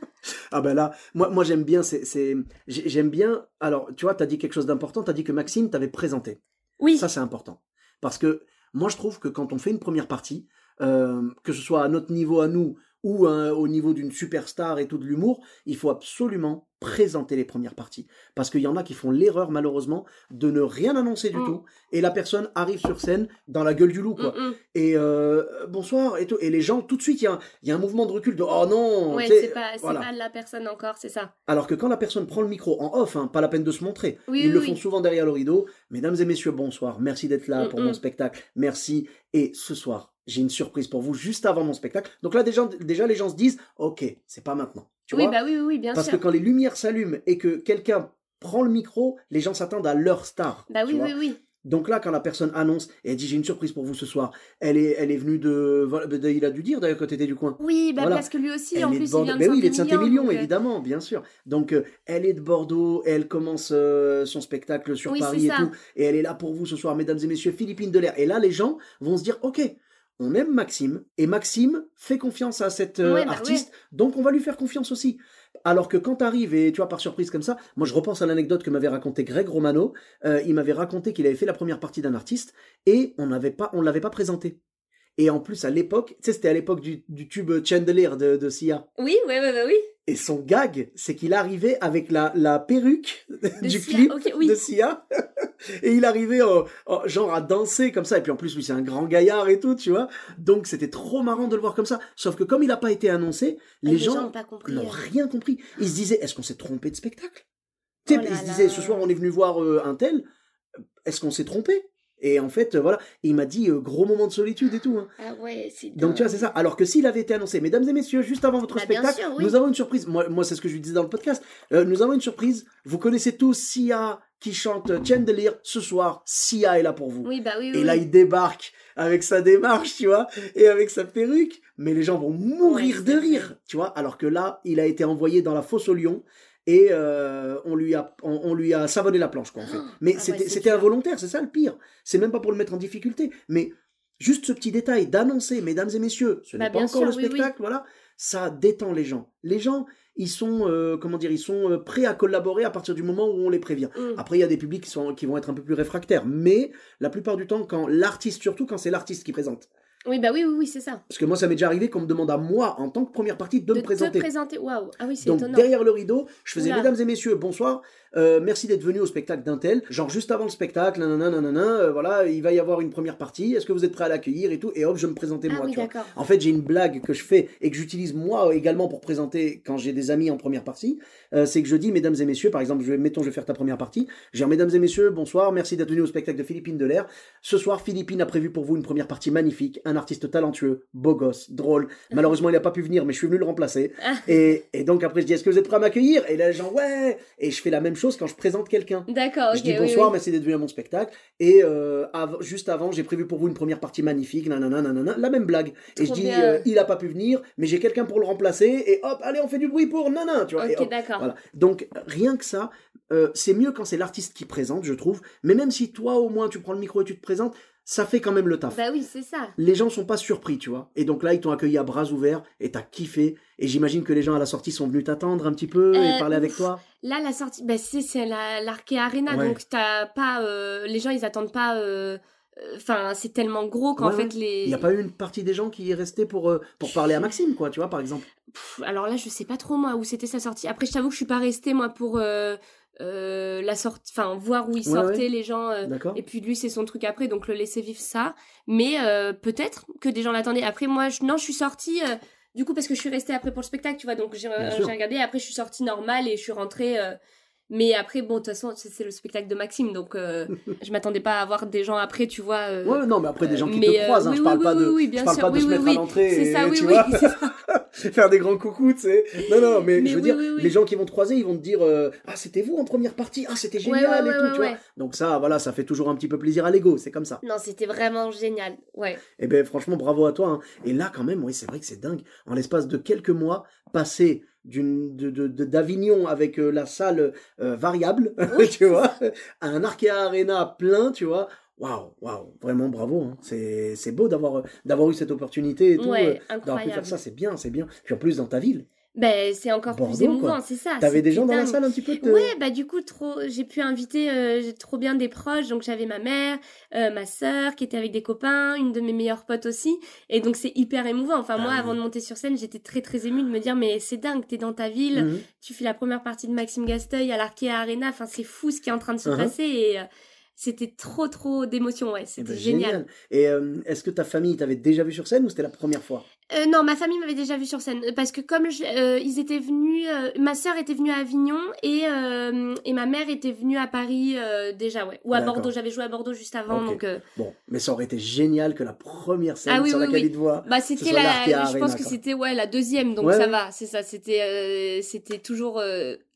Ah ben là, moi, moi j'aime bien, c'est, c'est, j'ai- j'aime bien. Alors, tu vois, t'as dit quelque chose d'important, t'as dit que Maxime t'avait présenté. Oui. Ça, c'est important. Parce que moi, je trouve que quand on fait une première partie, euh, que ce soit à notre niveau à nous ou euh, au niveau d'une superstar et tout de l'humour, il faut absolument présenter les premières parties. Parce qu'il y en a qui font l'erreur, malheureusement, de ne rien annoncer du Mm. tout. Et la personne arrive sur scène dans la gueule du loup, quoi. Mm, mm. Et euh, bonsoir, et tout. Et les gens, tout de suite, il y a, un- il y a un mouvement de recul de oh non Ouais, c'est pas, voilà. pas la personne encore, c'est ça. Alors que quand la personne prend le micro en off, hein, pas la peine de se montrer, Oui, ils oui, le oui. font souvent derrière le rideau. Mesdames et messieurs, bonsoir, merci d'être là pour mon spectacle, merci. Et ce soir, j'ai une surprise pour vous juste avant mon spectacle. Donc là, déjà, déjà les gens se disent, ok, c'est pas maintenant. Tu oui, vois bah oui, oui, oui, bien Parce sûr. que quand les lumières s'allument et que quelqu'un prend le micro, les gens s'attendent à leur star. Bah oui, oui, oui. Donc là, quand la personne annonce et elle dit j'ai une surprise pour vous ce soir, elle est, elle est venue de, de- il a dû dire d'ailleurs quand t'étais du coin. Oui, bah Voilà. parce que lui aussi, Elle en plus, il vient de Ben oui, il est de Saint-Émilion. Donc, euh, évidemment, bien sûr. Donc, euh, elle est de Bordeaux, elle commence euh, son spectacle sur Oui, Paris et ça. tout, et elle est là pour vous ce soir, mesdames et messieurs, Philippine Delair. Et là, les gens vont se dire, ok, on aime Maxime, et Maxime fait confiance à cette euh, Ouais, bah artiste, donc on va lui faire confiance aussi. Alors que quand t'arrives et tu vois par surprise comme ça, moi je repense à l'anecdote que m'avait raconté Greg Romano. Euh, il m'avait raconté qu'il avait fait la première partie d'un artiste et on n'avait pas, on l'avait pas présenté. Et en plus à l'époque, tu sais, c'était à l'époque du, du tube Chandelier de, de Sia. Oui, oui, oui, oui, oui. Et son gag, c'est qu'il arrivait avec la, la perruque du Sia, clip oui. de Sia. et il arrivait en- en- genre à danser comme ça. Et puis en plus, lui, c'est un grand gaillard et tout, tu vois. Donc c'était trop marrant de le voir comme ça. Sauf que comme il n'a pas été annoncé, les, les gens n'ont euh. rien compris. Ils se disaient, est-ce qu'on s'est trompé de spectacle? Oh là Ils se là. disaient, ce soir, on est venu voir euh, un tel. Est-ce qu'on s'est trompé? Et en fait, euh, voilà. Et il m'a dit, euh, gros moment de solitude et tout. hein. Ah ouais, c'est Donc tu vois, c'est ça. Alors que s'il avait été annoncé, mesdames et messieurs, juste avant votre Bah, spectacle, sûr, oui. nous avons une surprise. Moi, moi c'est ce que je lui disais dans le podcast. Euh, nous avons une surprise. Vous connaissez tous Sia qui chante Chandelier. Ce soir, Sia est là pour vous. Oui, bah oui, oui. Et là, il débarque avec sa démarche, tu vois, et avec sa perruque. Mais les gens vont mourir Ouais, de rire, tu vois. Alors que là, il a été envoyé dans la fosse au lion. Et euh, on lui a on, on lui a savonné la planche quoi en fait. Oh, Mais ah c'était c'était involontaire, c'est ça le pire. C'est même pas pour le mettre en difficulté, mais juste ce petit détail d'annoncer, mesdames et messieurs, ce Bah, n'est pas encore sûr, le oui, oui. spectacle, voilà, ça détend les gens. Les gens, ils sont euh, comment dire, ils sont euh, prêts à collaborer à partir du moment où on les prévient. Mm. Après, il y a des publics qui, sont, qui vont être un peu plus réfractaires, mais la plupart du temps, quand l'artiste, surtout quand c'est l'artiste qui présente, Oui, bah oui, oui, oui, c'est ça. parce que moi, ça m'est déjà arrivé qu'on me demande à moi, en tant que première partie, de, me te présenter. présenter, waouh. Ah oui, c'est Donc étonnant. derrière le rideau, je faisais Oula. mesdames et messieurs, bonsoir, euh, merci d'être venu au spectacle d'un tel. Genre juste avant le spectacle, nanana, nanana, euh, voilà, il va y avoir une première partie. Est-ce que vous êtes prêts à l'accueillir et tout? Et hop, je me présentais Ah moi. oui, tu vois. d'accord. En fait, j'ai une blague que je fais et que j'utilise moi également pour présenter quand j'ai des amis en première partie. Euh, c'est que je dis, mesdames et messieurs, par exemple, je vais, mettons, je vais faire ta première partie. Dis, mesdames et messieurs, bonsoir, merci d'être venu au spectacle de Philippine Delair. Ce soir, Philippine a prévu pour vous une première partie magnifique, un artiste talentueux, beau gosse, drôle. Malheureusement, il n'a pas pu venir, mais je suis venu le remplacer. Ah. Et, et donc après, je dis, est-ce que vous êtes prêts à m'accueillir? Et là, les gens, ouais. Et je fais la même chose quand je présente quelqu'un. D'accord, je dis oui, bonsoir, oui. merci d'être venu à mon spectacle. Et euh, av- juste avant, j'ai prévu pour vous une première partie magnifique, nanana, nanana, la même blague. et je dis, euh, il a pas pu venir, mais j'ai quelqu'un pour le remplacer. Et hop, allez, on fait du bruit pour nana, tu vois. Ok, d'accord. voilà. Donc rien que ça, euh, c'est mieux quand c'est l'artiste qui présente, je trouve. Mais même si toi au moins tu prends le micro et tu te présentes, ça fait quand même le taf. Bah oui, c'est ça. Les gens sont pas surpris, tu vois. Et donc là, ils t'ont accueilli à bras ouverts et t'as kiffé. Et j'imagine que les gens à la sortie sont venus t'attendre un petit peu et Euh, parler avec toi. Là, la sortie, bah, c'est, c'est la, l'Arkea Arena, Ouais. donc t'as pas, euh, les gens, ils attendent pas, euh, enfin, c'est tellement gros qu'en Ouais, fait, les. Il n'y a pas eu une partie des gens qui est restée pour, euh, pour parler à Maxime, quoi, tu vois, par exemple. Pff, alors là, je sais pas trop, moi, où c'était sa sortie. Après, je t'avoue que je suis pas restée, moi, pour euh, euh, la sortie, enfin, voir où Ouais, sortaient, ouais. les gens. euh, et puis lui, c'est son truc après, donc le laisser vivre ça. Mais euh, peut-être que des gens l'attendaient. Après, moi, je, non, je suis sortie. euh, du coup, parce que je suis restée après pour le spectacle, tu vois, donc j'ai sûr. regardé. Après, je suis sortie normale et je suis rentrée. Mais après, bon, de toute façon, c'est le spectacle de Maxime, donc euh, je m'attendais pas à avoir des gens après, tu vois. euh, Ouais, non, mais après, des gens qui mais, te euh, croisent, hein, oui, je oui, parle oui, pas de, oui, oui, je bien parle sûr, pas de oui, se mettre oui. à l'entrée et, ça, tu vois, faire des grands coucous, tu sais. Non, non, mais, Mais je veux dire, les gens qui vont te croiser, ils vont te dire, euh, ah, c'était vous en première partie, ah, c'était génial ouais, et tout, tu vois. Donc ça, voilà, ça fait toujours un petit peu plaisir à l'ego, c'est comme ça. Non, c'était vraiment génial, ouais. Eh ben franchement, bravo à toi. hein. Et là, quand même, oui, c'est vrai que c'est dingue. En l'espace de quelques mois, passer d'Avignon avec euh, la salle euh, variable, tu vois, à un Arkea Arena plein, tu vois. Waouh, waouh, vraiment bravo. hein. C'est beau d'avoir eu cette opportunité et tout, Ouais, euh, d'avoir pu faire ça, c'est bien, c'est bien. Puis en plus dans ta ville, Ben, c'est encore Bordeaux, plus émouvant, c'est ça. t'avais des c'était gens dans la salle un petit peu. te- Ouais, bah du coup, trop, j'ai pu inviter euh, j'ai trop bien des proches. Donc j'avais ma mère, euh, ma sœur qui était avec des copains, une de mes meilleures potes aussi. Et donc c'est hyper émouvant. Enfin Ah moi, oui. avant de monter sur scène, j'étais très très émue de me dire mais c'est dingue, t'es dans ta ville, Mhm. tu fais la première partie de Maxime Gasteuil à l'Arkea Arena. Enfin c'est fou ce qui est en train de se Uh-huh. passer et euh, c'était trop trop d'émotions. Ouais, Eh c'était ben, génial. Et euh, est-ce que ta famille t'avait déjà vu sur scène ou c'était la première fois? Euh, non, ma famille m'avait déjà vu sur scène euh, parce que comme je- euh, ils étaient venus, euh, ma sœur était venue à Avignon et et ma mère était venue à Paris déjà, ouais, ou à. Bordeaux. J'avais joué à Bordeaux juste avant, donc Bon, mais ça aurait été génial que la première scène Ah oui, sur oui, laquelle oui. il te voit. bah c'était la, je Arena, pense que c'était ouais la deuxième, donc Ouais, ça ouais. va, c'est ça, c'était c'était toujours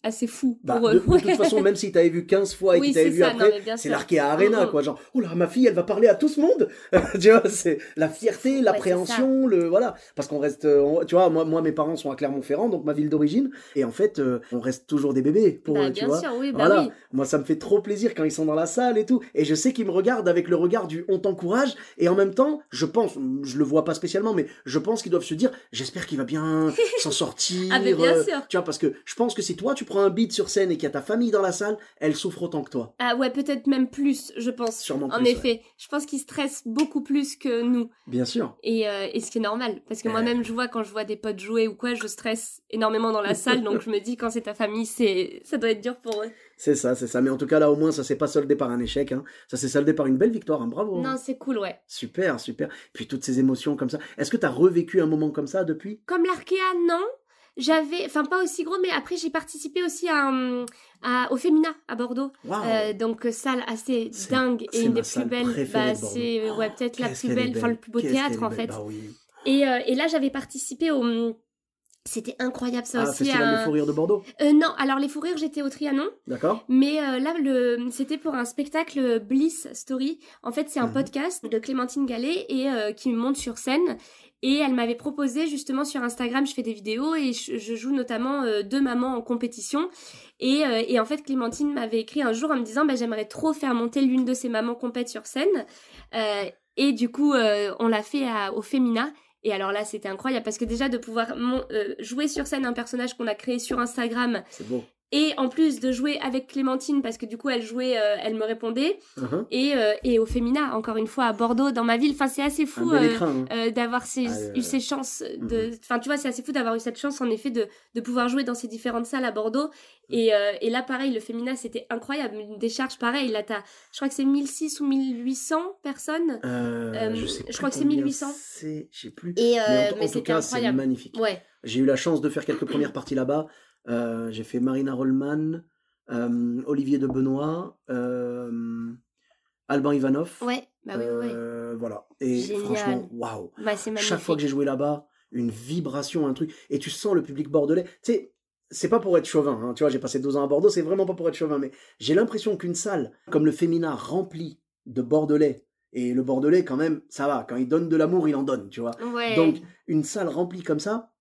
assez fou Bah, pour de, eux. de toute façon, même si t'avais vu 15 fois et Oui, qu'il t'avait c'est vu ça, après, c'est l'Arkea Arena, Mhm. quoi. Genre, oh là, ma fille, elle va parler à tout ce monde. tu vois, c'est la fierté, l'appréhension, le voilà. Parce qu'on reste, euh, on- tu vois, moi, moi, mes parents sont à Clermont-Ferrand, donc ma ville d'origine, et en fait, euh, on reste toujours des bébés pour Bah, eux, tu bien vois. sûr, oui, bah voilà, oui. moi ça me fait trop plaisir quand ils sont dans la salle et tout. Et je sais qu'ils me regardent avec le regard du on t'encourage. Et en même temps, je pense, je le vois pas spécialement, mais je pense qu'ils doivent se dire j'espère qu'il va bien s'en sortir. Ah, mais bien euh, sûr. Tu vois, parce que je pense que si toi tu prends un beat sur scène et qu'il y a ta famille dans la salle, elle souffre autant que toi. Ah ouais, peut-être même plus, je pense. Sûrement en plus, effet, je pense qu'ils stressent beaucoup plus que nous. Bien sûr. Et, euh, et ce qui est normal, parce que moi-même, je vois quand je vois des potes jouer ou quoi, je stresse énormément dans la salle, donc je me dis quand c'est ta famille, c'est ça doit être dur pour eux. C'est ça, c'est ça. Mais en tout cas, là au moins, ça s'est pas soldé par un échec. Hein. Ça s'est soldé par une belle victoire. hein. Bravo. Non, c'est cool, ouais. Super, super. Puis toutes ces émotions comme ça. Est-ce que tu as revécu un moment comme ça depuis? Comme l'Arkea, non. J'avais, enfin pas aussi gros, mais après j'ai participé aussi à, à- au Femina à Bordeaux. Euh, donc euh, salle assez dingue et une des plus belles. Bah c'est ouais peut-être la plus belle, enfin le plus beau théâtre en fait. Bah oui. Et, euh, et là j'avais participé au, c'était incroyable ça Ah, aussi. Festival des un- Fous Rires de Bordeaux? Euh, non, alors les fous rires j'étais au Trianon. D'accord Mais euh, là, le, c'était pour un spectacle Bliss Story. En fait, c'est un Mhm. podcast de Clémentine Gallet et euh, qui me monte sur scène. Et elle m'avait proposé justement sur Instagram, je fais des vidéos et je, je joue notamment euh, deux mamans en compétition. Et, euh, et en fait, Clémentine m'avait écrit un jour en me disant, bah, j'aimerais trop faire monter l'une de ces mamans compètes sur scène. Euh, et du coup, euh, on l'a fait à- au Femina. Et alors là, c'était incroyable parce que déjà de pouvoir mon- euh, jouer sur scène un personnage qu'on a créé sur Instagram C'est beau. Et en plus de jouer avec Clémentine, parce que du coup elle jouait, euh, elle me répondait, Uh-huh. et, euh, et au Femina, encore une fois à Bordeaux, dans ma ville. Enfin, c'est assez fou euh, hein. d'avoir Ah, eu ces chances de. Mhm. Enfin, tu vois, c'est assez fou d'avoir eu cette chance en effet de, de pouvoir jouer dans ces différentes salles à Bordeaux. Et, euh, et là, pareil, le Femina, c'était incroyable. Une décharge pareille. Là, t'as, je crois que c'est 1600 ou 1800 personnes. Je sais je plus crois que c'est combien 1800. C'est, je sais plus. Et, mais en, en mais tout cas, c'est magnifique. Ouais. J'ai eu la chance de faire quelques premières parties là-bas. Euh, j'ai fait Marina Rollman, euh, Olivier de Benoît, euh, Alban Ivanov. Ouais, bah oui, oui, oui. Voilà. Et Génial. franchement, waouh. Bah. Chaque fois que j'ai joué là-bas, une vibration, un truc. Et tu sens le public bordelais. Tu sais, c'est pas pour être chauvin, hein, tu vois, j'ai passé deux ans à Bordeaux, c'est vraiment pas pour être chauvin, mais j'ai l'impression qu'une salle comme le Féminin remplie de Bordelais, et le Bordelais, quand même, ça va, quand il donne de l'amour, il en donne, tu vois. Ouais. Donc, une salle remplie comme ça,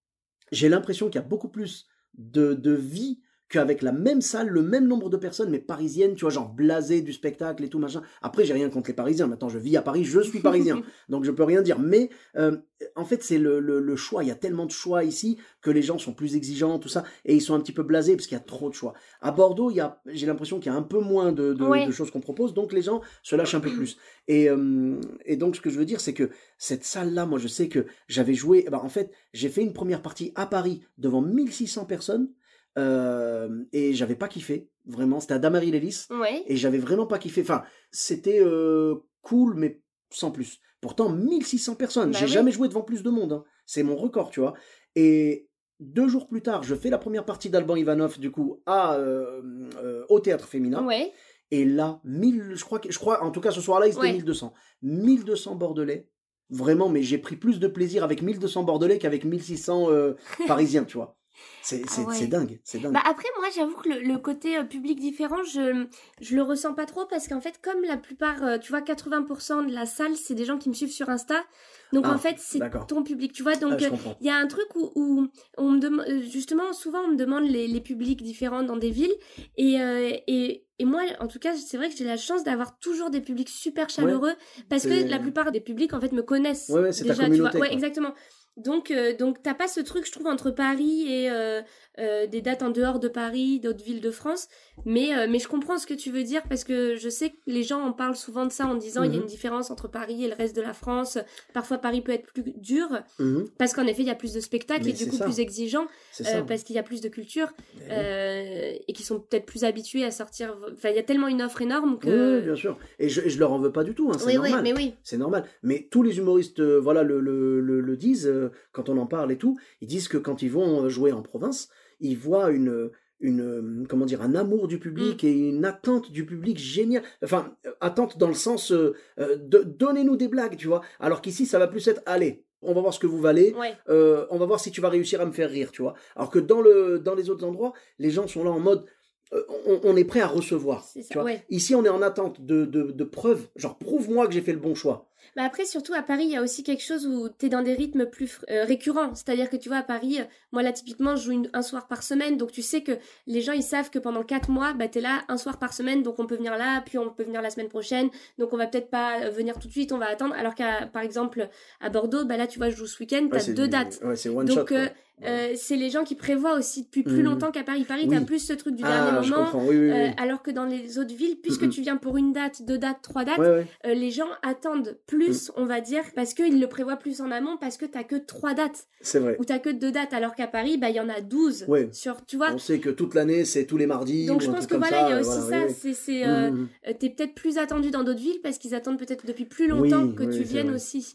j'ai l'impression qu'il y a beaucoup plus de, de vie qu'avec la même salle, le même nombre de personnes, mais parisiennes, tu vois, genre blasées du spectacle et tout, machin. Après, j'ai rien contre les Parisiens. Maintenant, je vis à Paris, je suis parisien. donc, je peux rien dire. Mais, euh, en fait, c'est le, le, le choix. Il y a tellement de choix ici que les gens sont plus exigeants, tout ça. Et ils sont un petit peu blasés parce qu'il y a trop de choix. À Bordeaux, il y a, j'ai l'impression qu'il y a un peu moins de, de, Ouais. de choses qu'on propose. Donc, les gens se lâchent un peu plus. Et, euh, et donc, ce que je veux dire, c'est que cette salle-là, moi, je sais que j'avais joué. Bah, en fait, j'ai fait une première partie à Paris devant 1600 personnes. Euh, et j'avais pas kiffé, vraiment. C'était à Damary-Lélis. Ouais. Et j'avais vraiment pas kiffé. Enfin, c'était euh, cool, mais sans plus. Pourtant, 1600 personnes. Bah J'ai oui. jamais joué devant plus de monde. hein. C'est mon record, tu vois. Et deux jours plus tard, je fais la première partie d'Alban Ivanov, du coup, à, euh, au théâtre féminin. Ouais. Et là, 1000, je crois, je crois, en tout cas ce soir-là, ils étaient Ouais. 1200. 1200 Bordelais. Vraiment, mais j'ai pris plus de plaisir avec 1200 Bordelais qu'avec 1600 euh, Parisiens, tu vois. C'est c'est- Ah ouais. dingue, c'est dingue. Bah après moi j'avoue que le, le côté euh, public différent je je le ressens pas trop parce qu'en fait comme la plupart euh, tu vois 80% de la salle c'est des gens qui me suivent sur Insta donc Ah, en fait c'est ton public tu vois Ah, donc je euh, il y a un truc où, où on me demande justement souvent on me demande les, les publics différents dans des villes et, euh, et et moi en tout cas c'est vrai que j'ai la chance d'avoir toujours des publics super chaleureux parce que la plupart des publics en fait me connaissent Ouais, ouais, c'est ta déjà tu vois. ouais exactement donc, euh, donc t'as pas ce truc, je trouve, entre Paris et euh, euh, des dates en dehors de Paris, d'autres villes de France. Mais, euh, mais je comprends ce que tu veux dire parce que je sais que les gens en parlent souvent de ça en disant il y a Mhm. une différence entre Paris et le reste de la France. Parfois, Paris peut être plus dur Mhm, parce qu'en effet, il y a plus de spectacles Mais et du coup ça. plus exigeants euh, parce qu'il y a plus de culture Eh et qui sont peut-être plus habitués à sortir. Enfin, il y a tellement une offre énorme que. Oui, oui, bien sûr. Et je, et je leur en veux pas du tout, hein, c'est oui, oui, normal. mais oui. C'est normal. Mais tous les humoristes voilà, le, le, le, le disent, quand on en parle et tout, ils disent que quand ils vont jouer en province, ils voient une, une, euh, comment dire, un amour du Mm. public et une attente du public géniale. Enfin, euh, attente dans le sens, euh, de, donnez-nous des blagues, tu vois. Alors qu'ici, ça va plus être, allez, on va voir ce que vous valez. Ouais. Euh, on va voir si tu vas réussir à me faire rire, tu vois. Alors que dans, le, dans les autres endroits, les gens sont là en mode, euh, on, on est prêt à recevoir. C'est ça, tu vois. ouais. Ici, on est en attente de, de, de preuves, genre prouve-moi que j'ai fait le bon choix. Bah après, surtout à Paris, il y a aussi quelque chose où tu es dans des rythmes plus euh, récurrents. C'est-à-dire que tu vois, à Paris, euh, moi là, typiquement, je joue une- un soir par semaine. Donc tu sais que les gens, ils savent que pendant quatre mois, bah, tu es là un soir par semaine. Donc on peut venir là, puis on peut venir la semaine prochaine. Donc on va peut-être pas euh, venir tout de suite, on va attendre. Alors qu'à, par exemple, à Bordeaux, bah là, tu vois, je joue ce week-end, tu as deux du- dates. Ouais, c'est one Donc, shot. Euh, c'est les gens qui prévoient aussi depuis plus Mhm. longtemps qu'à Paris. Paris, Oui. t'as plus ce truc du ah, dernier moment. Oui, oui, euh, alors que dans les autres villes, puisque Mhm. tu viens pour une date, deux dates, trois dates, ouais, ouais. euh, les gens attendent plus, on va dire, parce qu'ils le prévoient plus en amont, parce que t'as que trois dates, C'est vrai. ou t'as que deux dates, alors qu'à Paris, bah, il y en a 12 Ouais. sur, tu vois. On sait que toute l'année, c'est tous les mardis. Donc je pense que voilà, il y a aussi voilà, ça, c'est, c'est, t'es peut-être plus attendu dans d'autres villes parce qu'ils attendent peut-être depuis plus longtemps que tu viennes aussi.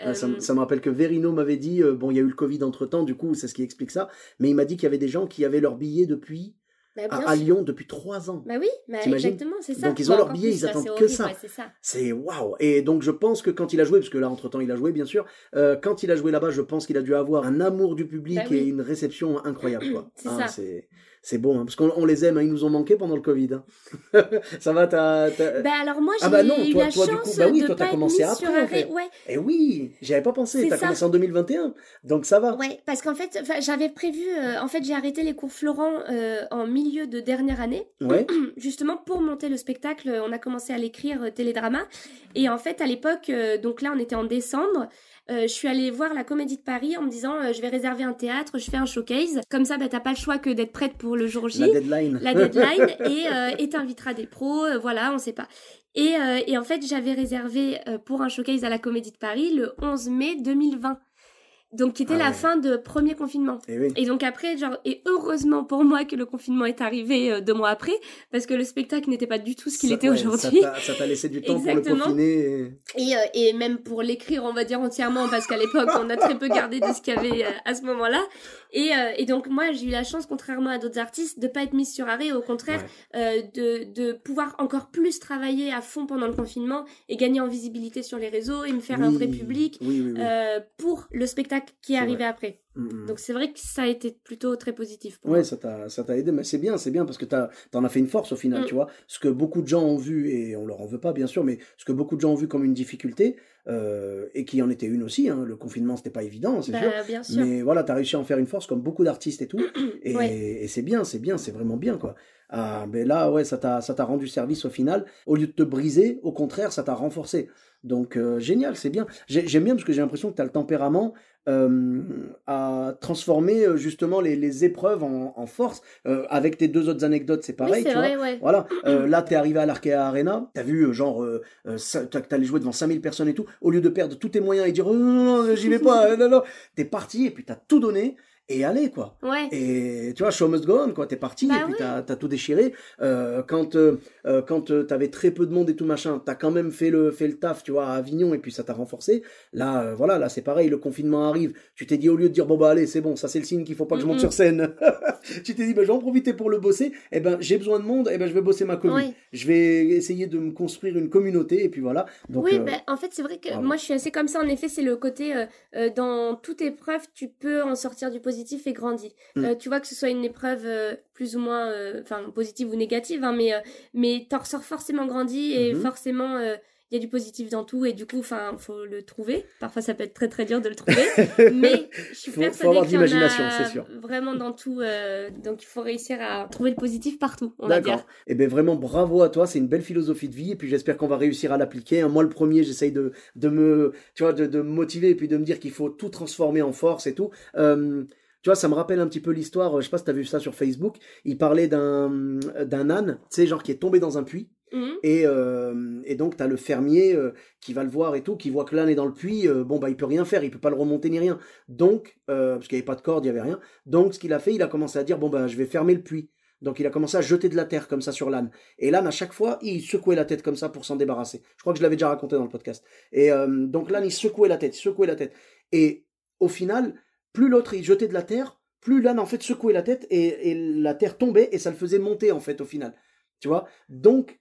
Ah, ça, Euh, me- ça me rappelle que Verino m'avait dit, euh, bon, il y a eu le Covid entre temps, du coup, c'est ce qui explique ça, mais il m'a dit qu'il y avait des gens qui avaient leur billet depuis, bah, à. Lyon depuis trois ans. Bah oui, bah, exactement, c'est ça. Donc, ils Bah, ont leur billet, ils là, attendent que horrible, ça. ouais, c'est waouh Et donc, je pense que quand il a joué, parce que là, entre-temps, il a joué, bien sûr, euh, quand il a joué là-bas, je pense qu'il a dû avoir un amour du public Bah oui. et une réception incroyable. C'est Ah, ça. C'est... Bon, hein, parce qu'on on les aime, hein, ils nous ont manqué pendant le Covid. hein. ça va, t'as... Bah alors moi j'ai Ah bah non, eu toi- la toi, du chance coup, bah oui, de toi, t'as commencé après, en fait. Ouais, Eh oui, j'y avais pas pensé, t'as commencé en 2021, donc ça va. Ouais, parce qu'en fait, j'avais prévu, euh, en fait, j'ai arrêté les cours Florent euh, en milieu de dernière année, Ouais, justement pour monter le spectacle. On a commencé à l'écrire euh, télédrama, et en fait, à l'époque, donc là, on était en décembre. Euh, je suis allée voir la Comédie de Paris en me disant euh, je vais réserver un théâtre, je fais un showcase. Comme ça, bah, t'as pas le choix que d'être prête pour le jour J. la deadline. la deadline et euh, et t'inviteras des pros, euh, voilà, on sait pas. Et, euh, et en fait, j'avais réservé euh, pour un showcase à la Comédie de Paris le 11 mai 2020. Donc qui était Ah la ouais. fin de premier confinement. Eh oui. Et donc après, genre, et heureusement pour moi que le confinement est arrivé euh, deux mois après, parce que le spectacle n'était pas du tout ce qu'il était ouais, aujourd'hui. Ça t'a- laissé du temps Exactement. pour le peaufiner. et- Et, euh, et même pour l'écrire, on va dire entièrement, parce qu'à l'époque, on a très peu gardé de ce qu'il y avait euh, à ce moment-là. Et, euh, et donc, moi, j'ai eu la chance, contrairement à d'autres artistes, de pas être mise sur arrêt, au contraire, euh, de, de pouvoir encore plus travailler à fond pendant le confinement et gagner en visibilité sur les réseaux et me faire un vrai public Oui, oui, oui. euh, pour le spectacle qui est arrivé vrai. après. Mm, mm. Donc, c'est vrai que ça a été plutôt très positif pour Ouais, moi. ça t'a, ça t'a aidé, mais c'est bien, c'est bien parce que t'en as fait une force au final, Mm. tu vois. Ce que beaucoup de gens ont vu, et on leur en veut pas bien sûr, mais ce que beaucoup de gens ont vu comme une difficulté, euh, et qui en était une aussi, hein, le confinement c'était pas évident, c'est Bah, sûr. bien sûr. Mais voilà, t'as réussi à en faire une force comme beaucoup d'artistes et tout, et, Ouais. et c'est bien, c'est bien, c'est vraiment bien quoi. Ah, ben là, ouais, ça t'a, ça t'a rendu service au final. Au lieu de te briser, au contraire, ça t'a renforcé. Donc euh, génial, c'est bien. J'ai- J'aime bien parce que j'ai l'impression que tu as le tempérament euh, à transformer euh, justement les, les épreuves en, en force. Euh, avec tes deux autres anecdotes, c'est pareil. oui, c'est tu vois? vrai, ouais. Voilà, là t'es arrivé à l'Arkea Arena, t'as vu euh, genre t'as- t'allais jouer devant 5000 personnes et tout, au lieu de perdre tous tes moyens et dire oh, non, non, non, j'y vais pas, non, non, t'es parti et puis t'as tout donné et aller quoi. Ouais. Et tu vois, show must go on, quoi. T'es parti Bah et puis t'as as tout déchiré. Euh, quand euh, euh, quand euh, t'avais très peu de monde et tout machin, t'as quand même fait le fait le taf, tu vois, à Avignon et puis ça t'a renforcé. Là, euh, voilà, là c'est pareil. Le confinement arrive. Tu t'es dit au lieu de dire bon bah allez, c'est bon, ça c'est le signe qu'il faut pas que je monte sur scène. tu t'es dit bah je vais en profiter pour le bosser. Et ben j'ai besoin de monde. Et ben je vais bosser ma commune. Oui. Je vais essayer de me construire une communauté et puis voilà. Donc oui, ben, en fait, c'est vrai que moi, je suis assez comme ça. En effet, c'est le côté, dans toute épreuve, tu peux en sortir du positif et grandir. Mm. Euh, tu vois que ce soit une épreuve euh, plus ou moins, euh, enfin, positive ou négative, hein, mais, mais t'en ressors forcément grandi et Mhm. forcément, il y a du positif dans tout et du coup, enfin, faut le trouver. Parfois, ça peut être très très dur de le trouver, mais je suis Faut- persuadée qu'il y en a c'est sûr. vraiment dans tout. euh, donc, il faut réussir à trouver le positif partout. D'accord. Et bien vraiment bravo à toi, c'est une belle philosophie de vie et puis j'espère qu'on va réussir à l'appliquer. hein. Moi le premier, j'essaye de, de me tu vois de, de me motiver et puis de me dire qu'il faut tout transformer en force et tout. Euh, tu vois, ça me rappelle un petit peu l'histoire, euh, je sais pas si tu as vu ça sur Facebook, il parlait d'un d'un âne, tu sais genre qui est tombé dans un puits Mhm. et, euh, et donc, tu as le fermier euh, qui va le voir et tout, qui voit que l'âne est dans le puits. euh, bon, bah, il peut rien faire, il peut pas le remonter ni rien. Donc, euh, parce qu'il n'y avait pas de corde, il y avait rien. Donc, ce qu'il a fait, il a commencé à dire bon, bah, je vais fermer le puits. Donc, il a commencé à jeter de la terre comme ça sur l'âne. Et l'âne, à chaque fois, il secouait la tête comme ça pour s'en débarrasser. Je crois que je l'avais déjà raconté dans le podcast. Et euh, donc, l'âne, il secouait la tête, il secouait la tête. Et au final, plus l'autre, il jetait de la terre, plus l'âne, en fait, secouait la tête et, et la terre tombait et ça le faisait monter, en fait, au final. Tu vois? Donc,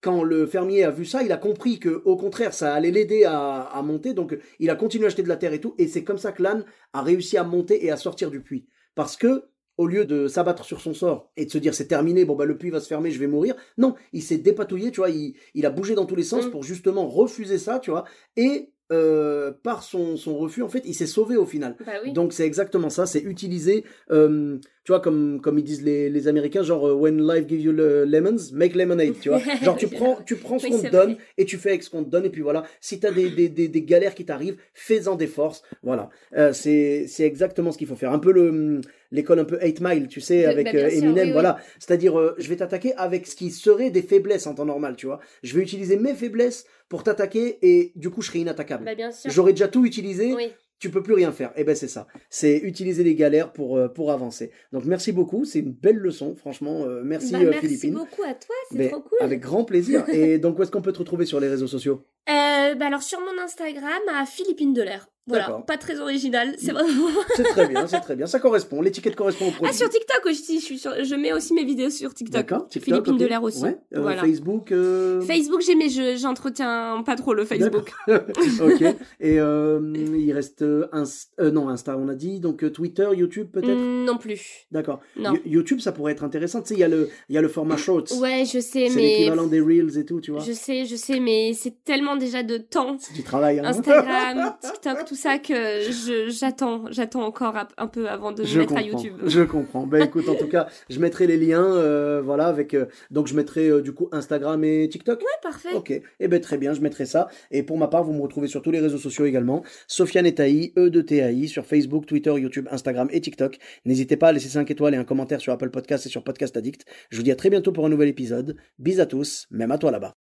quand le fermier a vu ça, il a compris que au contraire, ça allait l'aider à, à monter. Donc, il a continué à acheter de la terre et tout. Et c'est comme ça que l'âne a réussi à monter et à sortir du puits. Parce que, au lieu de s'abattre sur son sort et de se dire c'est terminé, bon bah le puits va se fermer, je vais mourir. Non, il s'est dépatouillé, tu vois, il, il a bougé dans tous les sens Mm. pour justement refuser ça, tu vois. Et euh, par son, son refus, en fait, il s'est sauvé au final. Bah oui. Donc c'est exactement ça, c'est utiliser, euh, tu vois, comme, comme ils disent les, les Américains, genre euh, when life gives you le lemons, make lemonade, tu vois. Genre tu prends, tu prends ce Oui, qu'on te donne vrai. et tu fais avec ce qu'on te donne et puis voilà. Si t'as des, des, des, des galères qui t'arrivent, fais-en des forces, voilà. Euh, c'est c'est exactement ce qu'il faut faire. Un peu le l'école un peu 8 Mile, tu sais, avec bah, euh, sûr, Eminem, oui. voilà. C'est-à-dire, euh, je vais t'attaquer avec ce qui serait des faiblesses en temps normal, tu vois. Je vais utiliser mes faiblesses pour t'attaquer et du coup je serai inattaquable. Bah, bien sûr. J'aurais déjà tout utilisé, Oui. tu peux plus rien faire. Et ben c'est ça. C'est utiliser les galères pour, euh, pour avancer. Donc merci beaucoup, c'est une belle leçon, franchement. euh, merci Bah, merci Philippine. beaucoup à toi, c'est Mais trop cool. Avec grand plaisir. Et donc où est-ce qu'on peut te retrouver sur les réseaux sociaux? Bah alors sur mon Instagram à Philippine Delair. Voilà, pas très original, c'est vraiment. C'est très bien, c'est très bien. Ça correspond. L'étiquette correspond au produit. Ah sur TikTok aussi, je suis sur, je mets aussi mes vidéos sur TikTok. D'accord. TikTok, Philippine ok. Delair aussi. Ouais. Euh, Voilà. Facebook. euh, Facebook, j'ai mais je j'entretiens pas trop le Facebook. ok. Et euh, il reste Inst- euh, non Insta, on a dit. Donc Twitter, YouTube peut-être? Mm, non plus. D'accord. Non. You- YouTube, ça pourrait être intéressant. Tu sais, il y a le, y a le format Shorts. Ouais, je sais, C'est mais l'équivalent des Reels et tout, tu vois. je sais, je sais, mais c'est tellement déjà de temps. C'est du travail. Hein. Instagram, TikTok, tout ça que j'attends, j'attends encore un- peu avant de Je mettre à. YouTube. Je comprends. Ben écoute, en tout cas, je mettrai les liens, euh, voilà, avec. euh, donc je mettrai euh, du coup Instagram et TikTok. Ouais, parfait. Ok, eh ben très bien, je mettrai ça. Et pour ma part, vous me retrouvez sur tous les réseaux sociaux également. Sofiane et Taï, E de TAI, sur Facebook, Twitter, YouTube, Instagram et TikTok. N'hésitez pas à laisser 5 étoiles et un commentaire sur Apple Podcast et sur Podcast Addict. Je vous dis à très bientôt pour un nouvel épisode. Bis à tous, même à toi là-bas.